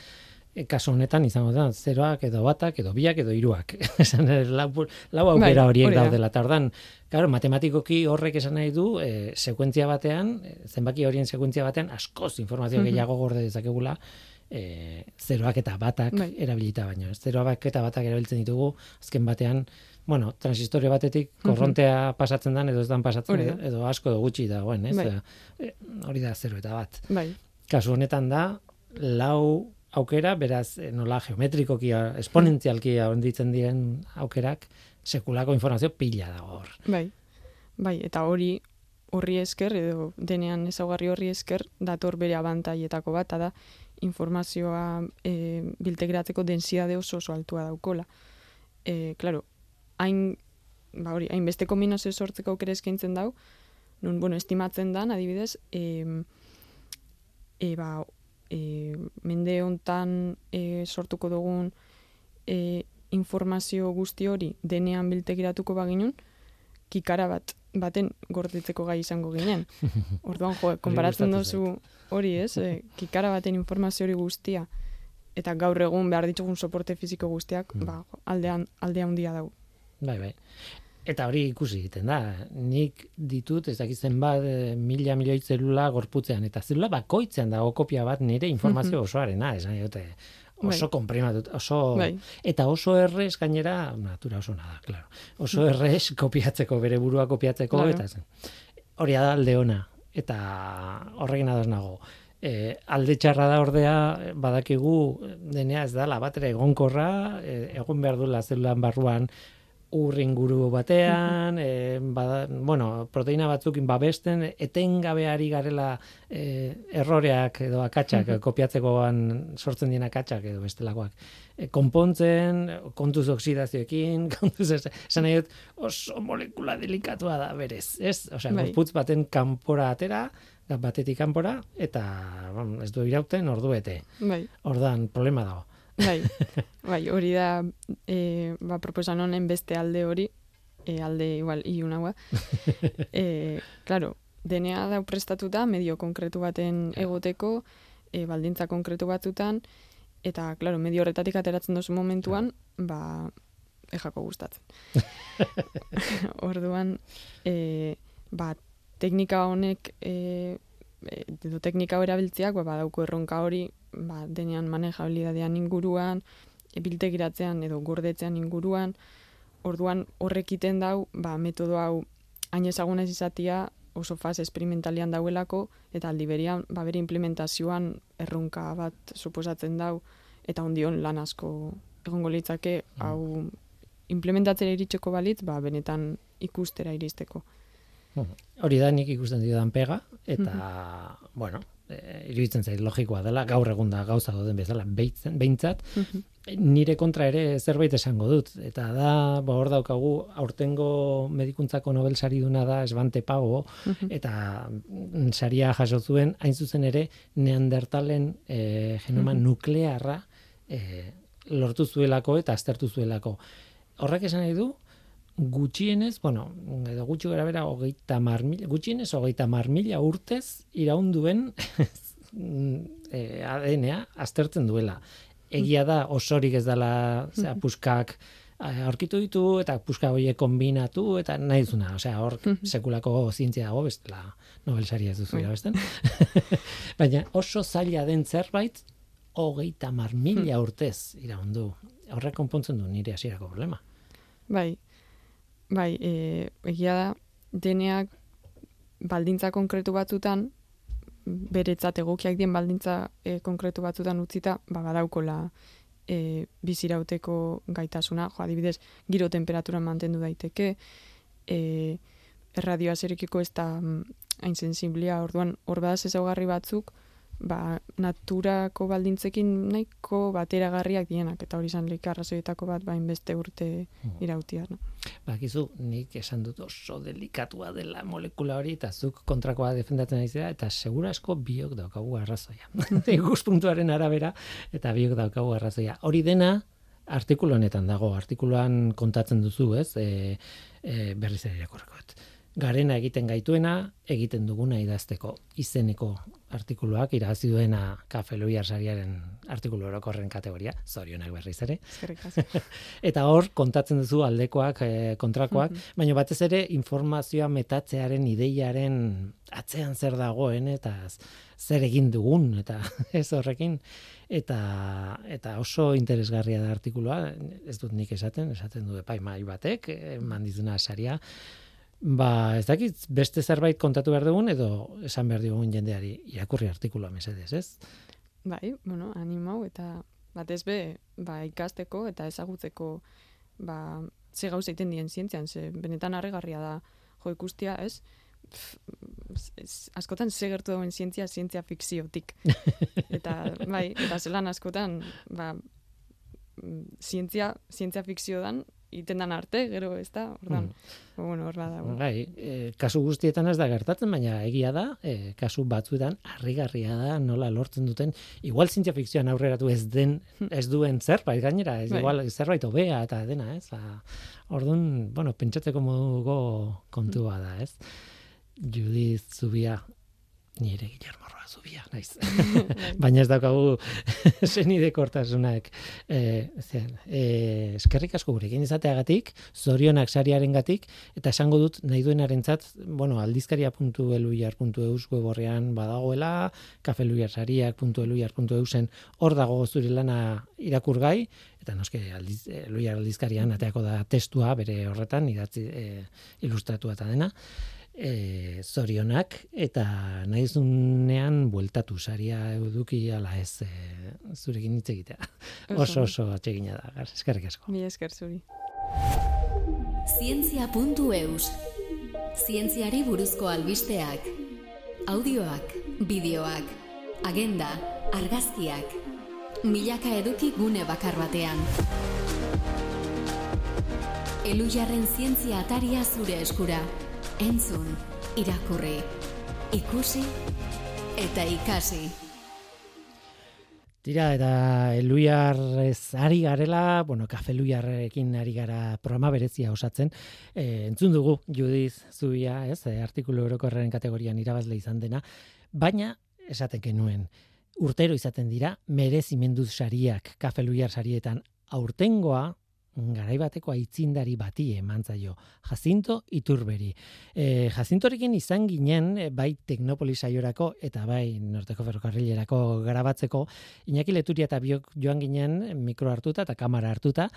[SPEAKER 1] kasu honetan izango da, zeroak edo batak edo biak edo hiruak. Esan eh, lau, lau aukera
[SPEAKER 3] Bai,
[SPEAKER 1] horiek
[SPEAKER 3] hori da.
[SPEAKER 1] daudela. Eta ordan, claro, matematikoki horrek esan nahi du, e, sekuentzia batean, e, zenbaki horien sekuentzia batean, askoz informazio
[SPEAKER 3] Mhm.
[SPEAKER 1] gehiago gorde dezakegula, e, zeroak eta batak
[SPEAKER 3] Bai.
[SPEAKER 1] erabilita baino. Zeroak eta batak erabiltzen ditugu, azken batean, bueno, transistorio batetik korrontea pasatzen dan edo ez dan pasatzen
[SPEAKER 3] da.
[SPEAKER 1] edo asko edo gutxi dagoen, ez?
[SPEAKER 3] Bai.
[SPEAKER 1] E, hori da zero eta bat.
[SPEAKER 3] Bai,
[SPEAKER 1] Kasu honetan da, lau aukera, beraz, eh, nola geometrikoki, eh, esponentzialki handitzen diren aukerak, sekulako informazio pila dago hor.
[SPEAKER 3] bai. Bai, eta hori horri esker, edo denean ezaugarri horri esker, dator bere abantaietako bat, da informazioa e, biltegiratzeko densidade oso oso altua daukola. E, claro, hain, ba hori, hain beste kombinazio sortzeko aukera eskaintzen dau, nun, bueno, estimatzen dan, adibidez, e, e, ba, e, mende hontan e, sortuko dugun e, informazio guzti hori denean biltegiratuko baginun, kikara bat baten gordetzeko gai izango ginen. Orduan, jo, konparatzen duzu hori, ez? E, kikara baten informazio hori guztia eta gaur egun behar ditugun soporte fiziko guztiak,
[SPEAKER 1] Mm.
[SPEAKER 3] ba, aldean aldea handia dau.
[SPEAKER 1] Bai, bai. Eta hori ikusi egiten da. Nik ditut, ez dakit zenbat, eh, mila milioi zelula gorputzean, eta zelula bakoitzean dago kopia bat nire informazio osoarena, esan. Oso
[SPEAKER 3] Bai.
[SPEAKER 1] konprimatut, oso...
[SPEAKER 3] Bai.
[SPEAKER 1] Eta oso errez gainera, natura oso nada, claro. Oso errez kopiatzeko, bere burua kopiatzeko,
[SPEAKER 3] Claro.
[SPEAKER 1] eta zen. Hori da alde ona, eta horrekin ados nago. E, alde txarra da ordea, badakigu denea ez dala bat ere egonkorra, e, egon behar duela zelulan barruan ur inguru batean, e, bada, bueno, proteina batzukin babesten, etengabeari garela e, erroreak edo akatsak, kopiatzekoan sortzen dien akatsak edo bestelakoak. E, konpontzen, kontuz oksidazioekin, kontuz ez, esan nahi dut, oso molekula delikatua da berez, ez? Osea, bai. baten kanpora atera, batetik kanpora, eta ez du irauten ordu bete. Bai. Ordan, problema dago.
[SPEAKER 3] Bai, bai, hori da, e, ba, proposan honen beste alde hori, e, alde igual iunagoa. e, claro, denea da prestatuta medio konkretu baten egoteko, e, baldintza konkretu batzutan, eta, claro, medio horretatik ateratzen dozu momentuan, ba, ejako gustatzen. Orduan, e, ba, teknika honek, e, edo teknika hori abiltziak, ba, badauko erronka hori, ba, denean manejabilidadean inguruan, ebiltegiratzean edo gordetzean inguruan, orduan horrekiten dau, ba, metodo hau hain ezaguna ez izatia oso faz esperimentalian dauelako, eta aldi berian, ba, bere implementazioan erronka bat suposatzen dau, eta ondion lan asko egongo litzake, mm. hau implementatzera iritseko balitz, ba, benetan ikustera iristeko.
[SPEAKER 1] Hori da nik ikusten didan pega, eta, mm bueno, e, iruditzen zait logikoa dela, gaur egun da gauza den bezala, behintzat, behintzat mhm. nire kontra ere zerbait esango dut. Eta da, ba, hor daukagu, aurtengo medikuntzako Nobel sari duna da, esbante pago, mhm. eta saria jaso zuen, hain zuzen ere, neandertalen e, genoma mhm. nuklearra e, lortu zuelako eta aztertu zuelako. Horrek esan nahi du, gutxienez, bueno, edo gutxi gara bera, hogeita mar mila, gutxienez, hogeita mar mila urtez iraunduen e, ADN-a aztertzen duela. Egia da, osorik ez dela, zera, puskak, aurkitu ditu, eta puska horiek kombinatu, eta nahi duzuna, osea, hor sekulako zientzia dago, bestela, Nobel saria ez duzu irabesten. Baina oso zaila den zerbait, hogeita mar mila urtez iraundu. Horrek konpontzen du nire hasierako problema.
[SPEAKER 3] Bai, bai, e, egia da, deneak baldintza konkretu batzutan, beretzat egokiak dien baldintza e, konkretu batzutan utzita, ba, badaukola e, bizirauteko gaitasuna, jo, adibidez, giro temperatura mantendu daiteke, e, erradioa zerekiko ez da mm, hain sensiblia, orduan, hor badaz ezaugarri batzuk, ba, naturako baldintzekin nahiko bateragarriak dienak, eta hori izan lehik arrazoietako bat, bain beste urte hmm. irautia. No?
[SPEAKER 1] Bakizu, nik esan dut oso delikatua dela molekula hori, eta zuk kontrakoa defendatzen ari eta segura asko biok daukagu arrazoia. puntuaren arabera, eta biok daukagu arrazoia. Hori dena, artikulu honetan dago, artikuluan kontatzen duzu, ez, e, e, berriz ere irakurreko garena egiten gaituena, egiten duguna idazteko. Izeneko artikuluak irabazi duena Kafe Luiar sariaren artikulu orokorren kategoria, zorionak berriz ere. Eta hor kontatzen duzu aldekoak, e, kontrakoak, mm baina batez ere informazioa metatzearen ideiaren atzean zer dagoen eta zer egin dugun eta ez horrekin. Eta eta oso interesgarria da artikulua, ez dut nik esaten, esaten du epaimai batek, eman dizuna saria, Ba, ez dakit, beste zerbait kontatu behar dugun, edo esan behar dugun jendeari irakurri artikulua mesedez, ez?
[SPEAKER 3] Bai, bueno, animau, eta batez be, ba, ikasteko eta ezagutzeko, ba, ze gauz egiten dien zientzian, ze benetan arregarria da jo ikustia, ez? askotan ze gertu dauen zientzia, zientzia fikziotik. eta, bai, eta zelan askotan, ba, mm, zientzia, zientzia fikzio dan, itendan arte, gero ez da, ordan, mm. bueno, hor bada.
[SPEAKER 1] Bai, e, kasu guztietan ez da gertatzen, baina egia da, e, kasu batzuetan harrigarria da nola lortzen duten, igual zientzia fikzioan aurreratu ez den, ez duen zerbait gainera, ez bai. igual zerbait hobea eta dena, ez? A, orduan, bueno, pentsatzeko moduko kontua da, ez? Judith Zubia, nire Guillermo zubia, naiz. Bai. Baina ez daukagu zenide kortasunak. E, zen, e, eskerrik asko gurekin izateagatik, zorionak sariaren gatik, eta esango dut nahi duenaren zat, bueno, aldizkaria.eluiar.eus weborrean badagoela, kafeluiarsariak.eluiar.eusen hor dago zure lana irakurgai, eta noske aldiz, eluiar aldizkarian ateako da testua bere horretan, idatzi e, ilustratua eta dena e, zorionak eta naizunean bueltatu saria eduki ala ez e, zurekin hitz egitea. Oso oso atsegina da. Eskerrik asko.
[SPEAKER 3] Mi esker zuri.
[SPEAKER 4] Zientzia.eus Zientziari buruzko albisteak Audioak, bideoak, agenda, argazkiak Milaka eduki gune bakar batean Elujarren zientzia ataria zure eskura Entzun, irakurri, ikusi eta ikasi.
[SPEAKER 1] Tira, eta eluiar ez ari garela, bueno, kafe eluiarrekin ari gara programa berezia osatzen. E, entzun dugu, Judiz Zubia, ez, e, artikulu orokorren kategorian irabazle izan dena, baina esaten genuen, urtero izaten dira, merezimenduz sariak, kafe eluiar sarietan, aurtengoa, garaibateko aitzindari bati eman zaio, Jacinto Iturberi. E, Jacintorekin izan ginen, e, bai Teknopolis aiorako eta bai Norteko Ferrokarrilerako garabatzeko, Iñaki Leturia eta biok joan ginen mikro hartuta eta kamera hartuta,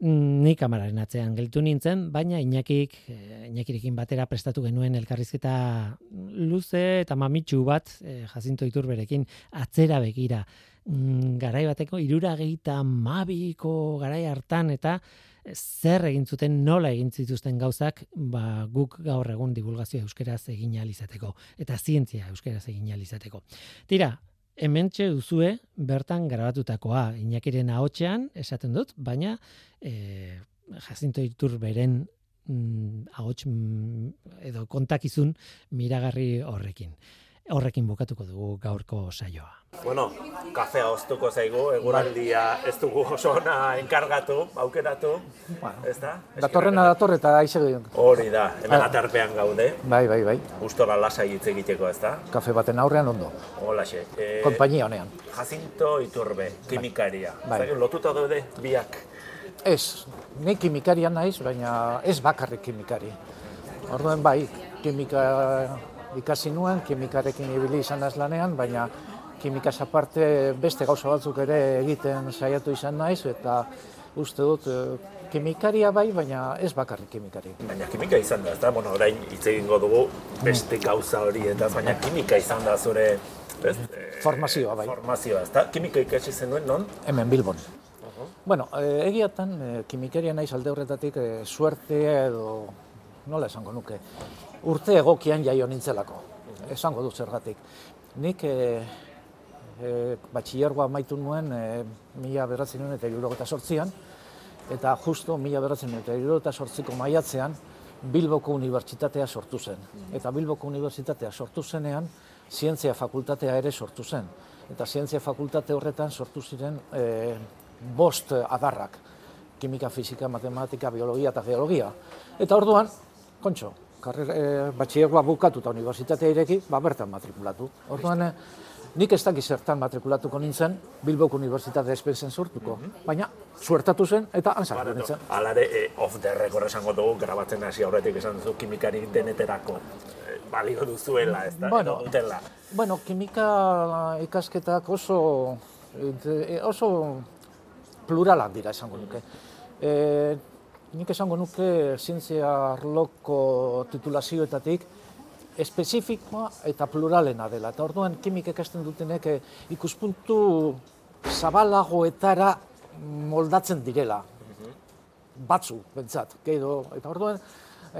[SPEAKER 1] mm, ni kamararen atzean geltu nintzen, baina Iñakik, e, Iñakirekin batera prestatu genuen elkarrizketa luze eta mamitsu bat e, Jacinto Iturberekin atzera begira garai bateko irurageita mabiko garai hartan eta zer egin zuten nola egin zituzten gauzak ba, guk gaur egun divulgazio euskeraz egin izateko eta zientzia euskeraz egin izateko. Tira, hementxe duzue bertan grabatutakoa Inakiren ahotsean esaten dut, baina e, Jacinto Itur beren mm, ahots mm, edo kontakizun miragarri horrekin horrekin bukatuko dugu gaurko saioa.
[SPEAKER 5] Bueno, kafea oztuko zaigu, eguraldia ez dugu oso ona enkargatu, aukeratu, bueno, ez da?
[SPEAKER 6] Datorrena dator eta aize
[SPEAKER 5] Hori da, hemen ah. aterpean gaude.
[SPEAKER 6] Bai, bai, bai.
[SPEAKER 5] Gustora lasai hitz egiteko, ez da?
[SPEAKER 6] Kafe baten aurrean ondo.
[SPEAKER 5] Holaxe.
[SPEAKER 6] E, Kompainia honean.
[SPEAKER 5] Jacinto Iturbe, kimikaria. Bai. Zagin, lotuta daude biak?
[SPEAKER 6] Ez, ni kimikaria naiz, baina ez bakarrik kimikari. Orduen bai, kimika ikasi nuen, kimikarekin ibili izan az lanean, baina kimikaz aparte beste gauza batzuk ere egiten saiatu izan naiz, eta uste dut eh, kimikaria bai, baina ez bakarrik kimikari.
[SPEAKER 5] Baina kimika izan da, ez da? Bueno, orain hitz egingo dugu beste gauza hori, eta baina kimika izan da zure... Ez?
[SPEAKER 6] Formazioa bai.
[SPEAKER 5] Formazioa, ez da? Kimika ikasi zenuen, non?
[SPEAKER 6] Hemen Bilbon. Bueno, e, egiatan, e, kimikeria naiz alde horretatik, e, suerte edo, nola esango nuke, urte egokian jaio nintzelako, esango dut zergatik. Nik e, e, batxillergoa maitu nuen e, mila beratzen eta irurogeta sortzian, eta justo mila beratzen eta irurogeta sortziko maiatzean Bilboko Unibertsitatea sortu zen. Eta Bilboko Unibertsitatea sortu zenean, zientzia fakultatea ere sortu zen. Eta zientzia fakultate horretan sortu ziren e, bost adarrak, kimika, fizika, matematika, biologia eta geologia. Eta orduan, kontxo, karrer, e, eh, batxiergoa bukatu eta universitatea ireki, ba, bertan matrikulatu. Orduan, eh, nik ez dakiz zertan matrikulatuko nintzen, Bilboko Unibertsitate espenzen sortuko. Mm Baina, suertatu zen eta anzak nintzen.
[SPEAKER 5] Alare, e, off the record esango dugu, grabatzen hasi aurretik esan duzu kimikari deneterako e, balio duzuela, ez da?
[SPEAKER 6] Bueno, bueno, kimika ikasketak oso, oso pluralak dira esango nuke. E, nik esango nuke zientzia arloko titulazioetatik espezifikoa eta pluralena dela. Eta orduan kimik ekasten dutenek eh, ikuspuntu zabalagoetara moldatzen direla. Batzu, bentsat. Eta orduan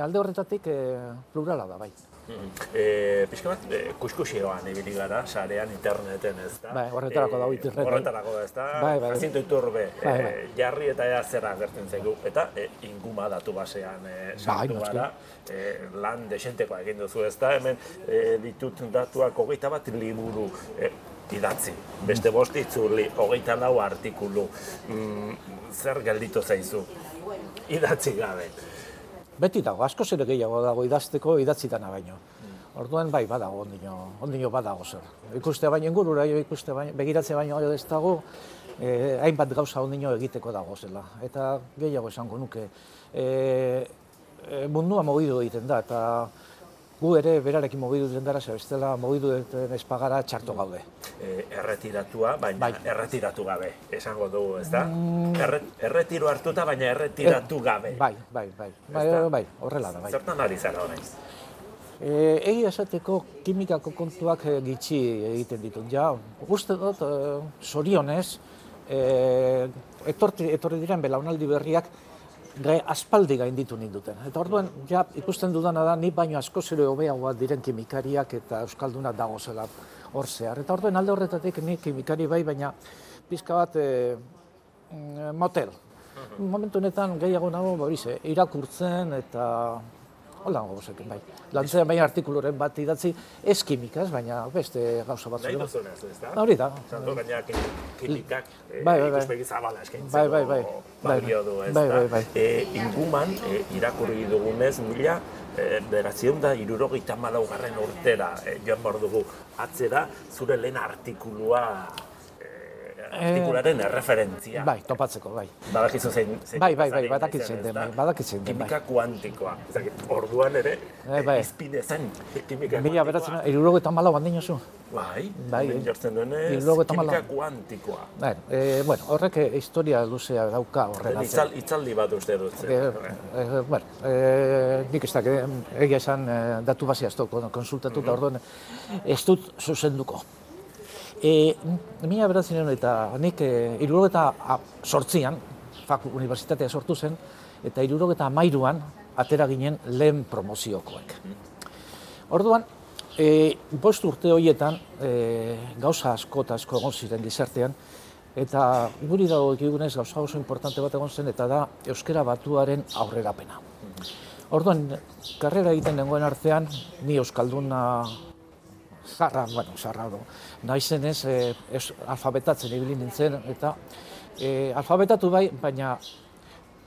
[SPEAKER 6] alde horretatik eh, plurala da, bai.
[SPEAKER 5] E, Pizka bat, e, kuskusioan ibili gara, sarean, interneten, ez da?
[SPEAKER 6] Bai, horretarako da, internet.
[SPEAKER 5] Horretarako da, ez da?
[SPEAKER 6] Bai, bai.
[SPEAKER 5] Jacinto iturbe, bai, bai. E, jarri eta ea zera gertzen zaigu, eta e, inguma datu basean e, sartu bai, gara, e, lan desentekoa egin duzu, ez da? Hemen e, ditut datuak hogeita bat liburu e, idatzi. Beste bost itzuli, hogeita lau artikulu. Mm, zer gelditu zaizu? Idatzi gabe
[SPEAKER 6] beti dago, asko ere gehiago dago idazteko idatzitana baino. Orduan bai badago ondino, ondino badago zer. Ikuste baino ingurura ikuste baino, begiratze baino ez dago, eh, hainbat gauza ondino egiteko dago zela. Eta gehiago esango nuke, eh, eh, mundua mogidu egiten da, eta gu ere berarekin mogidu den dara, bestela mogidu den espagara txarto gaude.
[SPEAKER 5] E, erretiratua, baina bai. erretiratu gabe, esango dugu, ez da? Mm. erretiro hartuta, baina erretiratu eh, gabe.
[SPEAKER 6] Bai, bai, bai, bai, bai, horrela da, bai.
[SPEAKER 5] Zertan ari zara horreiz?
[SPEAKER 6] E, egi esateko kimikako kontuak e, gitxi egiten ditut, ja, uste dut, e, sorionez, e, etorri diren belaunaldi berriak gai aspaldi gainditu ninduten. Eta orduan, ja, ikusten dudana da, ni baino asko zero hobeagoa diren kimikariak eta euskalduna dago zela hor zehar. Eta orduan alde horretatik ni kimikari bai, baina pizka bat e, motel. Momentu honetan gehiago nago, ba, irakurtzen eta Hola, gozekin, bai. Lantzean bai artikuluren bat idatzi, ez kimikaz, baina beste gauza bat.
[SPEAKER 5] Nahi duzunez, ez da?
[SPEAKER 6] Hori da.
[SPEAKER 5] Zanto gaina kimikak
[SPEAKER 6] bai, bai, bai.
[SPEAKER 5] ikuspegi zabala eskaintzeko
[SPEAKER 6] bai, bai, bai.
[SPEAKER 5] balio du, ez
[SPEAKER 6] bai, bai, bai.
[SPEAKER 5] E, inguman, e, irakurri dugunez, mila, e, beratzion da, irurogeita malaugarren urtera, e, joan behar dugu, atzera, zure lehen artikulua artikularen erreferentzia.
[SPEAKER 6] Bai, topatzeko, bai.
[SPEAKER 5] Badakizu zein... zein
[SPEAKER 6] bai, bai, bai, badakitzen den, bai, badakitzen
[SPEAKER 5] den, Kimika kuantikoa. orduan ere,
[SPEAKER 6] bai, bai.
[SPEAKER 5] izpide zen kimika
[SPEAKER 6] Mila beratzen, iruroko eta malau handin oso.
[SPEAKER 5] Bai,
[SPEAKER 6] bai,
[SPEAKER 5] jortzen duenez, kimika kuantikoa.
[SPEAKER 6] Bai, e, bueno, horrek historia luzea dauka horren
[SPEAKER 5] Itzal, itzaldi bat uste dut. E,
[SPEAKER 6] e, bueno, e, nik ez dakit, egia esan datu bazia ez konsultatu, mm -hmm. orduan ez dut zuzenduko. E, mila beratzen eta nik e, eta sortzian, fak universitatea sortu zen, eta iruro eta amairuan atera ginen lehen promoziokoek. Orduan, e, bost urte horietan e, gauza asko eta asko egon ziren gizartean, eta guri dago egigunez gauza oso importante bat egon zen, eta da Euskara Batuaren aurrerapena. Orduan, karrera egiten dengoen artean, ni Euskalduna zarra, bueno, zarra do. Naizen ez, e, alfabetatzen ibili nintzen, eta e, alfabetatu bai, baina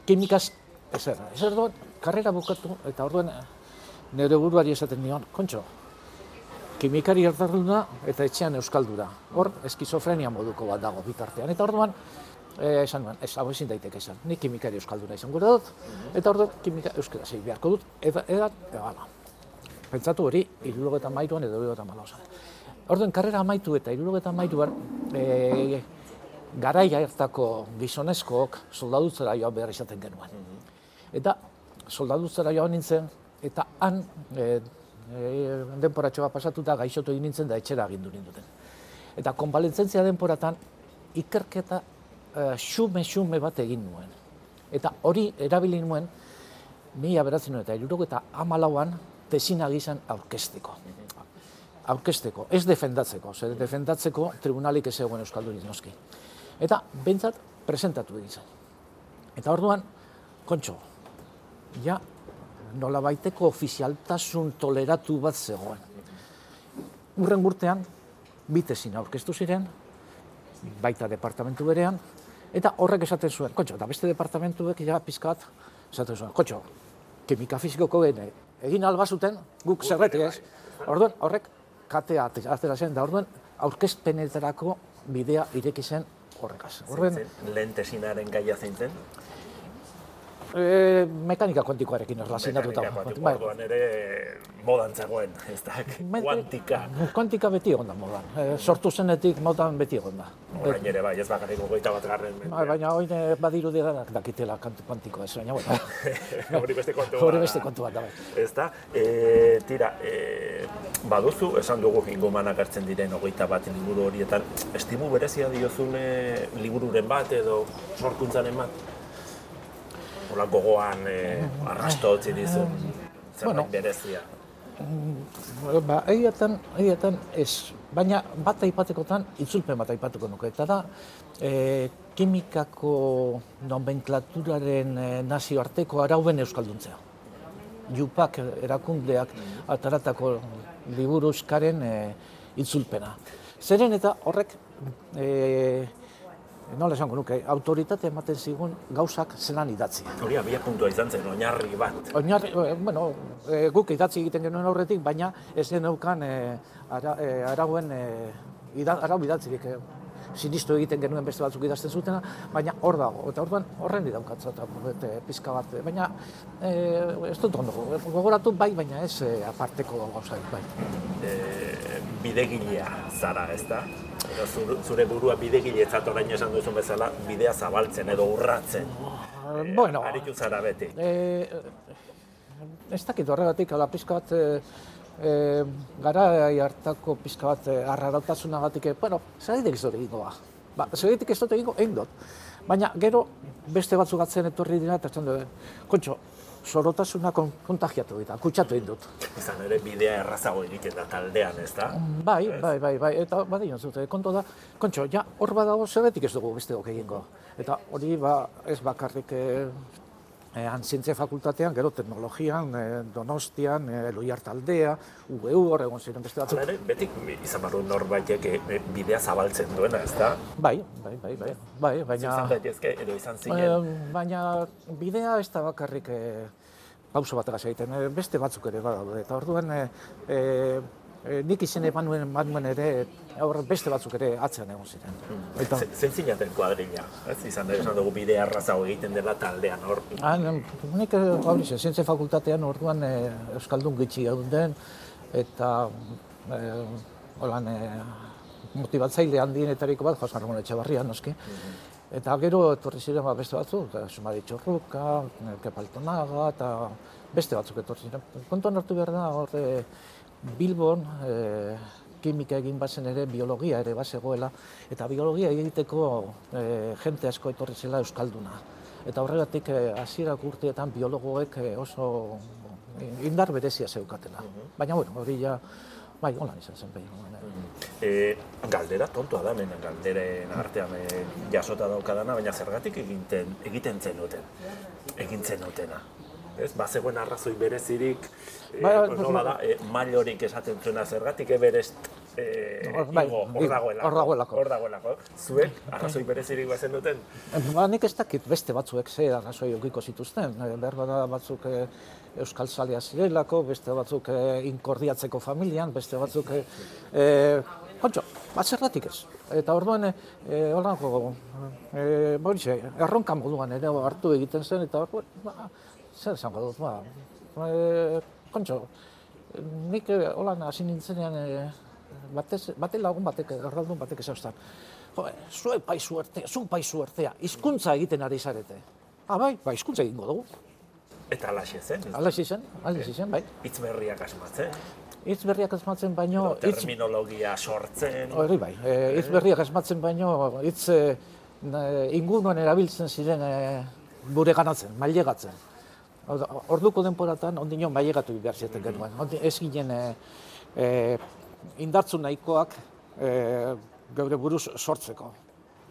[SPEAKER 6] kimikaz ezer. Ezer duen, karrera bukatu, eta orduan nire buruari esaten nion, kontxo, kimikari hartarduna eta etxean euskaldura. Hor, eskizofrenia moduko bat dago bitartean. Eta orduan, e, esan nuen, ez, hau ezin daiteke esan, nik kimikari euskalduna izan gure dut, eta orduan kimika euskara zei beharko dut, eta, eta, eta, pentsatu hori, irurogeta mairuan edo irurogeta malausan. Orduan, karrera amaitu eta irurogeta mairuan, e, garai hartako gizonezkook soldadutzera joan behar izaten genuen. Eta soldadutzera joan nintzen, eta han e, e, denporatxo bat pasatuta gaixotu egin nintzen da etxera agindu ninduten. Eta konbalentzia denporatan ikerketa xume-xume bat egin nuen. Eta hori erabili nuen, mila beratzen eta irurogeta amalauan, tesina gizan aurkesteko. Aurkesteko, ez defendatzeko, zer defendatzeko tribunalik ez egoen Euskaldurik noski. Eta, bentsat, presentatu egin Eta orduan, kontxo, ja, nola baiteko ofizialtasun toleratu bat zegoen. Urren gurtean, bitezin aurkeztu ziren, baita departamentu berean, eta horrek esaten zuen, kontxo, eta beste departamentuek ja pizkat, esaten zuen, kontxo, kimika fizikoko gene, egin alba zuten, guk zerretik ez. Orduan, horrek katea atera zen, da orduan, aurkezpenetarako bidea ireki zen horrekaz.
[SPEAKER 5] Orduan, lehen tesinaren gaia zein zen?
[SPEAKER 6] E, mekanika kuantikoarekin erlazionatuta.
[SPEAKER 5] Mekanika kuantikoa, bai. orduan ere modan zegoen, ez da, kuantika.
[SPEAKER 6] Kuantika beti egon da modan. E, sortu zenetik modan beti egon da.
[SPEAKER 5] Orain ere bai, ez bakarrik goita bat garren.
[SPEAKER 6] Bai, baina hori badiru dira dakitela kuantikoa ez, baina bueno.
[SPEAKER 5] Hori beste kontu
[SPEAKER 6] Hori beste kontu bat da, bai.
[SPEAKER 5] Ez da, e, tira, e, baduzu, esan dugu ingomanak hartzen diren hogeita bat liburu horietan, estimu berezia diozune libururen bat edo sorkuntzaren bat? Ola gogoan eh, arrasto hotzi dizun zerbait bueno, berezia.
[SPEAKER 6] Mm, ba, egiatan, egiatan ez, baina bat aipatekotan itzulpen bat aipatuko nuke. Eta da, e, kimikako nomenklaturaren e, nazioarteko arauen euskalduntzea. Jupak erakundeak ataratako liburu euskaren e, itzulpena. Zeren eta horrek e, nola esango nuke, autoritatea ematen zigun gauzak zelan idatzi.
[SPEAKER 5] Hori abia puntua izan zen, oinarri bat.
[SPEAKER 6] Oinarri, eh, bueno, e, guk idatzi egiten genuen aurretik, baina ez geneukan e, ara, e, arauen, e, ida, arau idatzik, e, sinistu egiten genuen beste batzuk idazten zutena, baina hor dago, eta orduan horren idaukatza eta pizka bat, baina e, ez dut ondo, gogoratu bai, baina ez e, aparteko gauza bai.
[SPEAKER 5] E, bidegilea zara, ez da? zure burua bidegile orain esan duzun bezala, bidea zabaltzen edo urratzen.
[SPEAKER 6] Uh, bueno,
[SPEAKER 5] aritu zara beti.
[SPEAKER 6] E, ez dakit horregatik, ala pizka bat, e, e, gara hartako pizka bat arrarautasunagatik, bueno, zer ez dut egingo ba. Ba, zer ez dut egingo, egin dut. Baina gero beste batzuk atzen etorri dira eta esan dut, kontxo, sorotasuna kon, kontagiatu dira, kutsatu egin dut.
[SPEAKER 5] Izan ere bidea errazago egiten da taldean, ez da?
[SPEAKER 6] Bai, bai, bai, bai, eta badion zute, konto da, kontxo, ja, hor badago zerretik ez dugu beste egingo. Eta hori ba, ez bakarrik eh, eh, zientzia fakultatean, gero teknologian, eh, donostian, eh, loiar taldea, UGU, hor egon ziren beste batzuk.
[SPEAKER 5] Hala ere, betik izan barru norbaitek eh, bidea zabaltzen duena, ez da?
[SPEAKER 6] Bai, bai, bai, bai, bai, baina...
[SPEAKER 5] Izan daitezke, edo izan zinen.
[SPEAKER 6] Eh, baina bidea ez da bakarrik eh, pauso bat egiten, eh, beste batzuk ere badaude. Eta orduan, eh, eh, eh, nik izen eman nuen, ere, hor beste batzuk ere atzean egon ziren. Eta,
[SPEAKER 5] Z- Zein zinaten kuadrilla, ez? Izan da, esan dugu bidea errazago egiten dela taldean, hor.
[SPEAKER 6] Ah, nik eh, hori zen, zientzia fakultatean orduan eh, Euskaldun gitxi gauden, eta eh, holan, eh, motibatzaile handienetariko bat, Josan Ramon Etxebarria, noski. Eta gero etorri ziren ba, beste batzuk, eta Sumari Txorruka, Kepaltonaga, eta beste batzuk etorri ziren. Kontuan hartu behar da, hor, Bilbon, eh, kimika egin bazen ere, biologia ere bazegoela, eta biologia egiteko eh, jente asko etorri zela Euskalduna. Eta horregatik eh, hasierak urteetan biologoek eh, oso indar berezia zeukatela. Baina, bueno, hori ja, bai, holan izan zen behin.
[SPEAKER 5] E, galdera tontoa da, hemen galderen artean e, jasota daukadana, baina zergatik egiten, egiten zenuten, egin zenutena. Ez, bazegoen arrazoi berezirik, e,
[SPEAKER 6] Bai, bai,
[SPEAKER 5] nola da, e, mailorik esaten zuena zergatik eberest e,
[SPEAKER 6] Hor- bai,
[SPEAKER 5] igo, hor dagoelako.
[SPEAKER 6] hor dagoelako.
[SPEAKER 5] Zuek, arrazoi berezirik bazen duten,
[SPEAKER 6] Ba, nik ez dakit beste batzuek ze arrazoi eukiko zituzten. Eh, Behar bada batzuk eh, euskal zalea zirelako, beste batzuk eh, inkordiatzeko familian, beste batzuk... Eh, eh, Kontxo, bat ez. Eta orduan, eh, holako, eh, borixe, erronka moduan ere hartu egiten zen, eta hor, ba, zer esango dut, ba, eh, kontxo, nik eh, holan hasi nintzenean, eh, batez, bate lagun batek, erraldun batek esaustan, jo, zue pai suertea, zu pai suertea, hizkuntza egiten ari zarete. Ah, bai, ba, hizkuntza egingo dugu.
[SPEAKER 5] eta alaxe zen, ez?
[SPEAKER 6] Ala zen, ala zen, bai.
[SPEAKER 5] hitz berriak asmatzen,
[SPEAKER 6] Hitz berriak asmatzen baino,
[SPEAKER 5] edo
[SPEAKER 6] hitz
[SPEAKER 5] terminologia sortzen,
[SPEAKER 6] Hori bai, e, hitz berriak asmatzen baino, hitz e, na- inguruan erabiltzen ziren e, gure ganatzen, mailegatzen. Orduko denporatan, ondino mailegatu behar zieten genuen. Ondi, ez ginen e, e, indartzu nahikoak e, geure buruz sortzeko.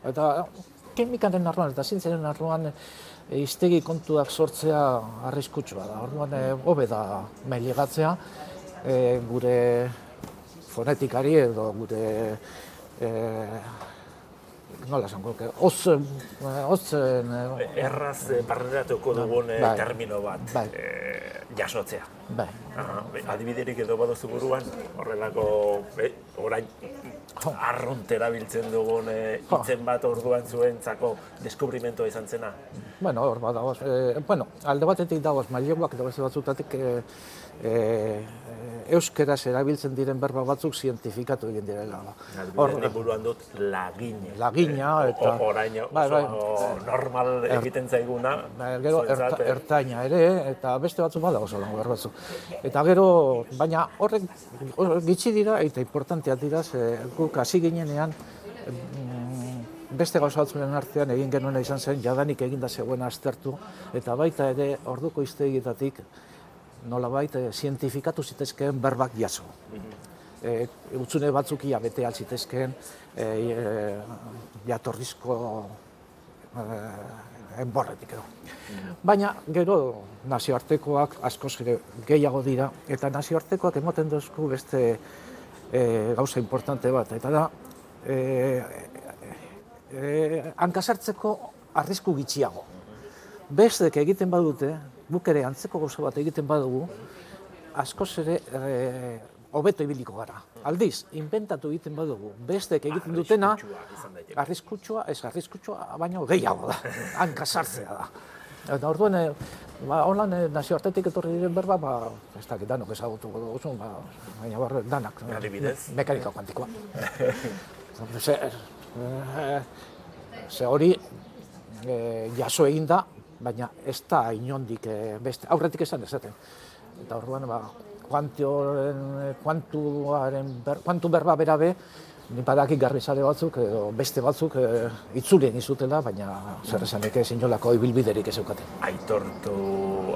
[SPEAKER 6] Eta kemikaren arloan eta zientzaren arloan iztegi kontuak sortzea arriskutsua da. Orduan e, hobe da mailegatzea e, gure fonetikari edo gure e, nola esango, que oz, eh, ozen, eh,
[SPEAKER 5] erraz eh, barneratuko dugun eh,
[SPEAKER 6] Bai.
[SPEAKER 5] termino bat
[SPEAKER 6] Bai.
[SPEAKER 5] eh, jasotzea.
[SPEAKER 6] bai,
[SPEAKER 5] Aha, adibiderik edo baduzu buruan, horrelako, be, orain, arrunt erabiltzen dugun eh,
[SPEAKER 6] Jo.
[SPEAKER 5] hitzen bat orduan zuentzako deskubrimentoa izan zena.
[SPEAKER 6] bueno, hor badagoz, e, bueno, alde batetik dagoz maileguak beste batzutatik e, e, euskeraz erabiltzen diren berba batzuk zientifikatu egin direla. Hor,
[SPEAKER 5] Adibidez, nik buruan dut lagina.
[SPEAKER 6] Lagina
[SPEAKER 5] Eh,
[SPEAKER 6] eta-
[SPEAKER 5] o- orain oso
[SPEAKER 6] Bai, bai.
[SPEAKER 5] normal egiten zaiguna.
[SPEAKER 6] Ba, gero erta,
[SPEAKER 5] eh,
[SPEAKER 6] ertaina ere, eta beste batzu badago zolan behar batzu. Eta gero, baina horrek hor- gitxi dira, eta importanteak dira, ze guk hasi ginenean, mm, beste gauza batzuren artean egin genuena izan zen, jadanik eginda zegoena aztertu, eta baita ere, orduko iztegietatik, nolabait, eh, zientifikatu zitezkeen berbak jaso. E, utzune batzuk ia bete altzitezkeen, e, e, jatorrizko eh, enborretik edo. Baina gero nazioartekoak askoz ere gehiago dira eta nazioartekoak ematen dozku beste e, gauza importante bat eta da e, e, hankasartzeko arrisku gitxiago. Bestek egiten badute, guk ere antzeko gauza bat egiten badugu, askoz ere e, hobeto ibiliko gara. Aldiz, inventatu egiten badugu, bestek egiten dutena,
[SPEAKER 5] Arriskutsua
[SPEAKER 6] ez arriskutsua, baino gehiago da, hanka sartzea da. Eta orduan, eh, ba, holan eh, nazioartetik etorri diren berba, ba, ez dakit danok ezagutuko dugu, ba, baina barre, danak. eh? Mekanika kuantikoa. ze, eh, ze hori eh, jaso egin da, baina ez da inondik eh, beste, aurretik esan ezaten. Eta orduan, ba, kuantioren, kuantuaren, ber, kuantu berba berabe, Ni badaki garbi sare batzuk edo beste batzuk e, itzulien izutela, baina zer esanik ez inolako ibilbiderik ez eukaten.
[SPEAKER 5] Aitortu,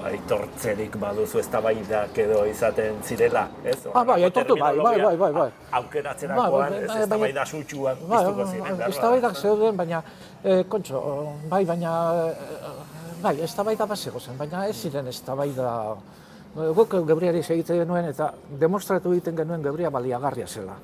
[SPEAKER 5] aitortzerik baduzu eztabaidak edo izaten zirela, ez?
[SPEAKER 6] Ah, bai, aitortu, bai, bai, bai, bai, bai.
[SPEAKER 5] Aukeratzerakoan, ez eztabaida sutsuak
[SPEAKER 6] bai,
[SPEAKER 5] biztuko ziren,
[SPEAKER 6] bai, eztabaidak zeuden, baina, e, kontxo, bai, baina, bai, eztabaida bat zen, baina ez ziren eztabaida guk gebriari segite genuen eta demostratu egiten genuen gebria baliagarria zela.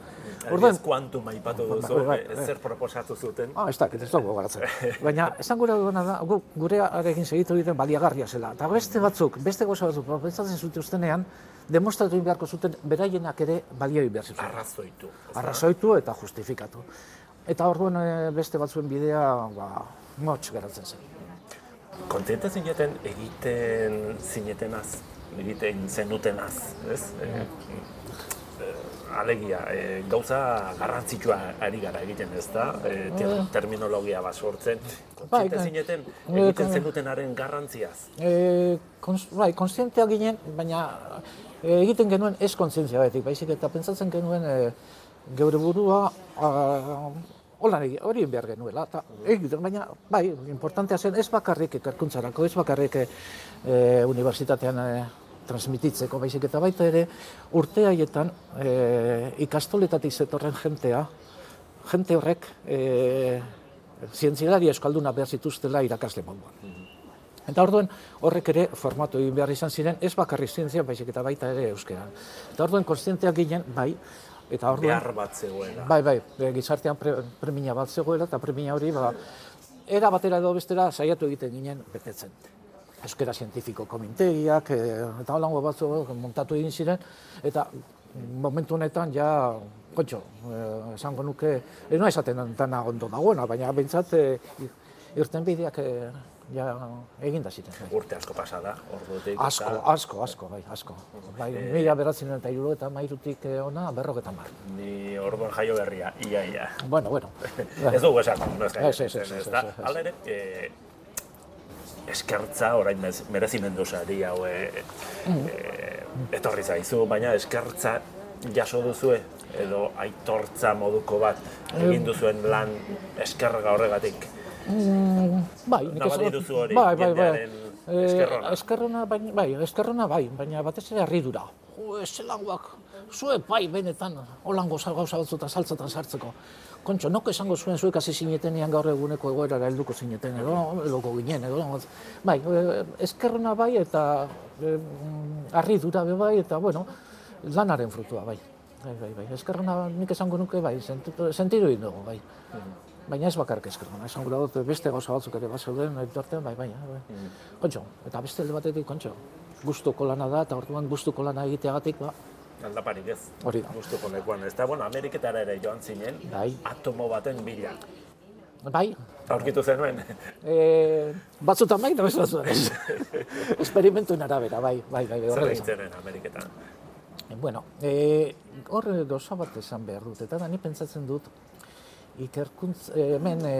[SPEAKER 5] Orduan, kuantum aipatu duzu, bai, bai, zer proposatu zuten.
[SPEAKER 6] Ah, ez dakit, ez dago garatzen. Baina, esan gure duena da, gu, gure arekin segitu egiten baliagarria zela. Eta beste batzuk, beste goza batzuk, pentsatzen zute ustenean, demostratu beharko zuten beraienak ere balioi behar zuten.
[SPEAKER 5] Arrazoitu.
[SPEAKER 6] Arrazoitu eta justifikatu. Eta orduan beste batzuen bidea, ba, motx geratzen zen.
[SPEAKER 5] Kontziente zineten egiten zinetenaz, egiten zenutenaz, ez? Mm. E, alegia, e, gauza garrantzitsua ari gara egiten ez da, e, terminologia bat sortzen. Bai, zineten egiten zenutenaren garrantziaz?
[SPEAKER 6] E, kons, bai, konstienteak ginen, baina egiten genuen ez kontzientzia betik, baizik eta pentsatzen genuen e, geure burua holan hori behar genuela. Ta, egiten, baina, bai, importantea zen ez bakarrik ikerkuntzarako, ez bakarrik e, unibertsitatean e, transmititzeko, baizik eta baita ere, urte haietan e, ikastoletatik zetorren jentea, jente horrek e, zientzialari eskalduna behar zituztela irakasle moduan. Eta orduan horrek ere formatu egin behar izan ziren, ez bakarri zientzia, baizik eta baita ere euskeran. Eta orduan konstienteak ginen, bai, eta orduan...
[SPEAKER 5] Behar bat zegoela.
[SPEAKER 6] Bai, bai, gizartean pre, premia bat zegoela, eta premia hori, ba, era batera edo bestera saiatu egiten ginen betetzen euskera zientifiko komintegiak, e, eta holango batzu montatu egin ziren, eta momentu honetan ja, kontxo, e, esango nuke, ez noa esaten dana ondo dagoena, baina bintzat e, irten bideak e, ja egin da ziten.
[SPEAKER 5] Bai. Urte asko pasada, ordutik.
[SPEAKER 6] Asko, eta... asko, asko, bai, asko. Bai, e... mila beratzen eta iruro eta mairutik ona berroketan bar.
[SPEAKER 5] Ni orduan jaio berria, ia, ia.
[SPEAKER 6] Bueno, bueno.
[SPEAKER 5] ez dugu esan, no ez, ez, ez, ez, ez, ez, eskertza, orain merezimendu sari hau e, etorri zaizu, baina eskertza jaso duzue edo aitortza moduko bat egin duzuen lan eskerga horregatik.
[SPEAKER 6] Mm, bai, nik
[SPEAKER 5] hori,
[SPEAKER 6] bai, bai, bai. Eskerrona. eskerrona, bai, bai, eskerrona bai, baina batez ere harridura. Jo, eselangoak, zue bai benetan, holango gauza batzuta saltzatan sartzeko kontxo, noko esango zuen zuek hasi zinetenean gaur eguneko egoerara helduko zineten edo, eloko ginen edo. Bai, e, eskerrona bai eta e, arri dura be bai eta, bueno, lanaren frutua bai. Bai, bai, bai. Eskerrona nik esango nuke bai, sentidu egin dugu bai. Baina ez bakarrik eskerrona, esango dut beste gauza batzuk ere bat zeuden, bai, bai, bai. Kontxo, eta beste batetik, kontxo, gustuko lana da, eta orduan gustuko lana egiteagatik, ba,
[SPEAKER 5] aldaparik ez.
[SPEAKER 6] Hori da.
[SPEAKER 5] Gustuko lekuan. Ez da, bueno, Ameriketara ere joan zinen, bai. atomo baten bila.
[SPEAKER 6] Bai.
[SPEAKER 5] Aurkitu zenuen.
[SPEAKER 6] E, batzutan bai, da bezala ez. Esperimentu arabera, bai, bai, bai.
[SPEAKER 5] Zer egin Ameriketan?
[SPEAKER 6] Bueno, e, horre dosa bat esan behar dut, eta da, ni pentsatzen dut, ikerkuntz, hemen e,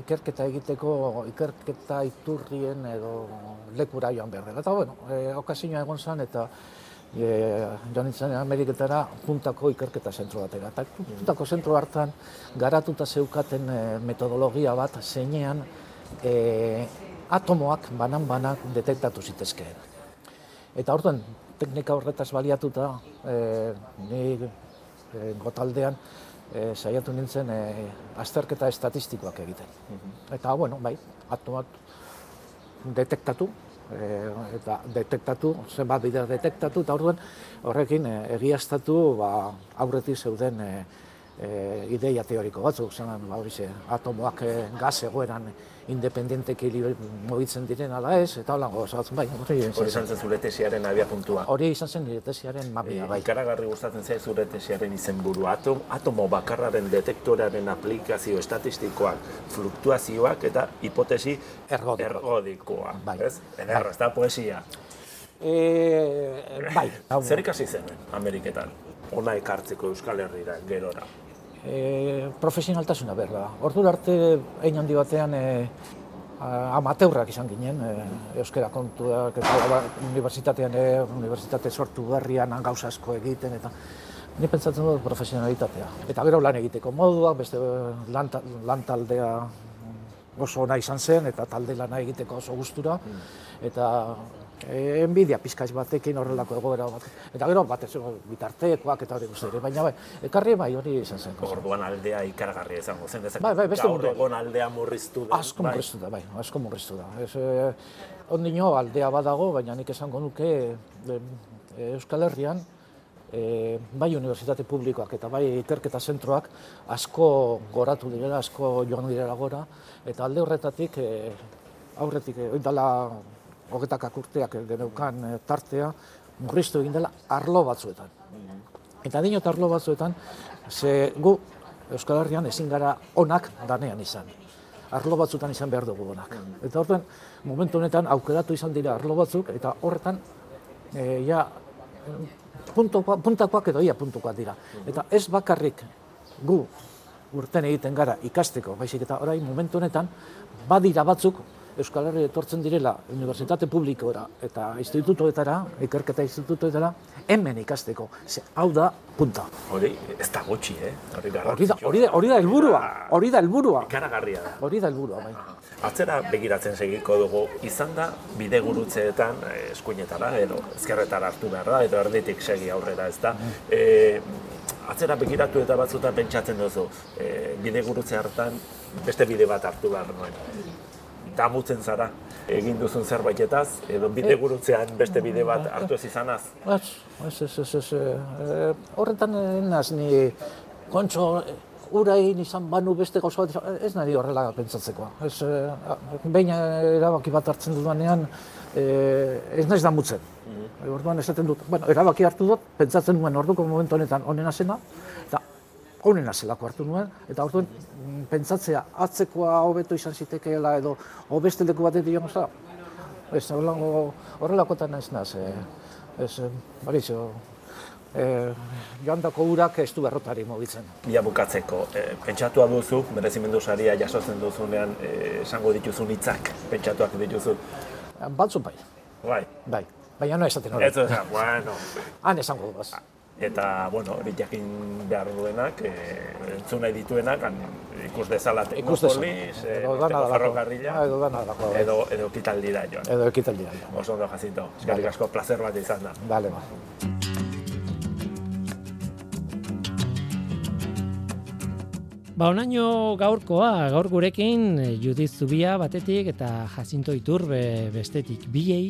[SPEAKER 6] ikerketa egiteko, ikerketa iturrien edo lekura joan behar dela. Eta, bueno, e, okazioa egon zen, eta e, joan nintzen Ameriketara puntako ikerketa zentro batera. Eta puntako zentro hartan garatuta zeukaten e, metodologia bat zeinean e, atomoak banan-banak detektatu zitezkeen. Eta orduan, teknika horretaz baliatuta, e, ni e, gotaldean e, saiatu nintzen e, azterketa estatistikoak egiten. Mhm. Eta, bueno, bai, atomat detektatu, e, eta detektatu, zenbat bidea detektatu, eta orduan horrekin e, egiaztatu ba, aurretik zeuden e, e, ideia teoriko batzuk, zen ba, atomoak e, gaz egoeran independenteki mobitzen diren ala ez, eta hola gozatzen bai.
[SPEAKER 5] Hori izan zen zure tesiaren abia puntua.
[SPEAKER 6] Hori izan zen nire tesiaren mapia, bai.
[SPEAKER 5] Ikaragarri gustatzen zait zure tesiaren izenburu. Atom, atomo bakarraren detektorearen aplikazio estatistikoak, fluktuazioak eta hipotesi
[SPEAKER 6] ergodiko.
[SPEAKER 5] ergodikoa. Bai. Ez? Ederra, ez da poesia.
[SPEAKER 6] E, bai.
[SPEAKER 5] Zer ikasi zen Ameriketan? Ona ekartzeko Euskal Herriera, gerora
[SPEAKER 6] e, profesionaltasuna behar da. Ordu arte, egin handi batean, e, amateurrak izan ginen, e, euskera kontuak, eta ba, unibertsitatean, e, unibertsitate sortu berrian, gauza asko egiten, eta Ni pentsatzen dut profesionalitatea. Eta gero lan egiteko moduak, beste lan, lan taldea oso ona izan zen, eta talde lana egiteko oso gustura. Eta e, enbidia pizkaiz batekin horrelako egoera bat. Eta gero batez bitartekoak eta hori guzti ere, baina bai, ekarri bai hori izan zen.
[SPEAKER 5] Orduan aldea ikaragarria izango zen, ezak
[SPEAKER 6] Bai, bai, beste mundu.
[SPEAKER 5] egon aldea murriztu da.
[SPEAKER 6] Asko murriztu da, bai, asko murriztu da. Ez, e, ondino aldea badago, baina nik esango nuke e, Euskal Herrian, e, bai unibertsitate publikoak eta bai ikerketa zentroak asko goratu direla, asko joan direla gora, eta alde horretatik, e, aurretik, e, oindala hogetakak urteak geneukan e, tartea, murriztu egin dela arlo batzuetan. Eta dinot arlo batzuetan, ze gu Euskal Herrian ezin gara onak danean izan. Arlo batzutan izan behar dugu onak. Eta horten, momentu honetan aukeratu izan dira arlo batzuk, eta horretan, e, ja, puntokoa, puntakoak edo ia puntukoak dira. Eta ez bakarrik gu urten egiten gara ikasteko, baizik eta orain momentu honetan, badira batzuk Euskal Herri etortzen direla unibertsitate publikoera eta institutoetara, ikerketa institutoetara, hemen ikasteko. Ze, hau da punta.
[SPEAKER 5] Hori, ez da gutxi, eh? Hori
[SPEAKER 6] Hori da, hori da, hori da helburua, hori da helburua.
[SPEAKER 5] Ikaragarria da.
[SPEAKER 6] Hori da helburua, bai.
[SPEAKER 5] Atzera begiratzen segiko dugu, izan da bide gurutzeetan eh, eskuinetara, edo ezkerretara hartu behar da, edo erditik segi aurrera ez da. E, atzera begiratu eta batzuta pentsatzen duzu, e, bide gurutze hartan beste bide bat hartu behar nuen. Damutzen zara, egin duzun zerbaitetaz, edo bide gurutzean beste bide bat hartu ez izanaz.
[SPEAKER 6] Ez, ez, ez, ez, ez, eh, horretan eh, naz ni kontxo eh, urain izan banu beste gauza bat, ez nahi horrela pentsatzekoa. Ez, eh, behin erabaki bat hartzen dudanean, eh, ez naiz damutzen. Orduan esaten dut, bueno, erabaki hartu dut, pentsatzen nuen orduko momentu honetan onena zena, eta onena zelako hartu nuen, eta orduan mm, pentsatzea atzekoa hobeto izan zitekeela edo hobeste leku batetik joan zara, Ez, horrelako, horrelakotan ez naz, eh, ez, eh, barixo, eh, joan dako urak ez du berrotari mogitzen.
[SPEAKER 5] Ia bukatzeko, e, pentsatua duzu, merezimendu saria jasotzen duzunean e, esango dituzun hitzak, pentsatuak dituzu.
[SPEAKER 6] Batzu bai,
[SPEAKER 5] Bai,
[SPEAKER 6] bai, baina no esaten hori.
[SPEAKER 5] ez bueno.
[SPEAKER 6] Han esango du.
[SPEAKER 5] Eta, bueno, hori jakin behar duenak, e, entzun nahi dituenak, han, ikus dezala. Teknopolis, e,
[SPEAKER 6] Edo dana
[SPEAKER 5] ferrokarrila,
[SPEAKER 6] Ah, edo dana delako, bai.
[SPEAKER 5] edo, edo kitaldira joan.
[SPEAKER 6] Edo ekitaldia. ja.
[SPEAKER 5] Oso ondo jazito, eskerrik asko, placer bat izan da.
[SPEAKER 6] Bale, ba.
[SPEAKER 7] Ba, onaino gaurkoa, gaur gurekin eh, Judith Zubia batetik eta Jacinto Iturbe bestetik biei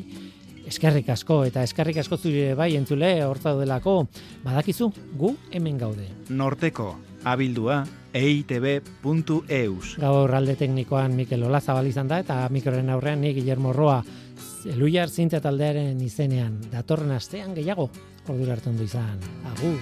[SPEAKER 7] eskerrik asko eta eskerrik asko zure bai entzule hortza delako badakizu gu hemen gaude.
[SPEAKER 2] Norteko, abildua, eitb.eus.
[SPEAKER 7] Gaur alde teknikoan Mikel Olazabal izan da eta mikroren aurrean ni Guillermo Roa Eluiar zintea taldearen izenean datorren astean gehiago ordura hartu ondo izan. Agur.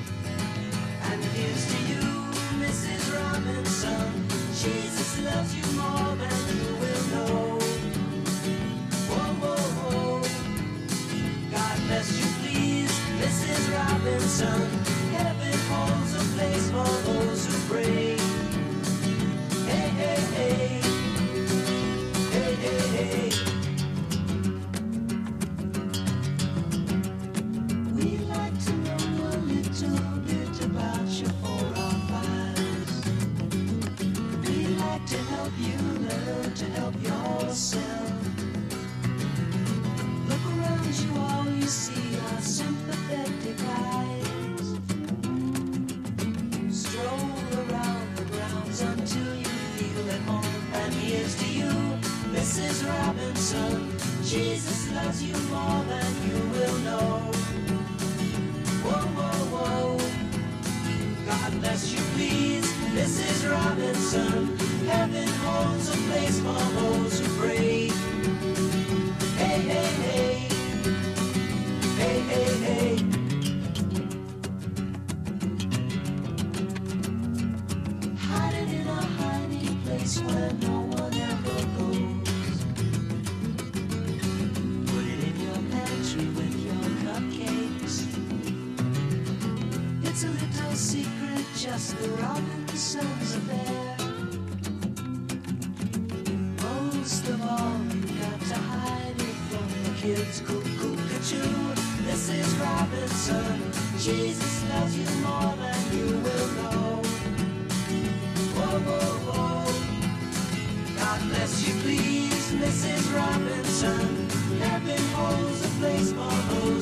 [SPEAKER 8] Mrs. Robinson. Heaven holds a place for those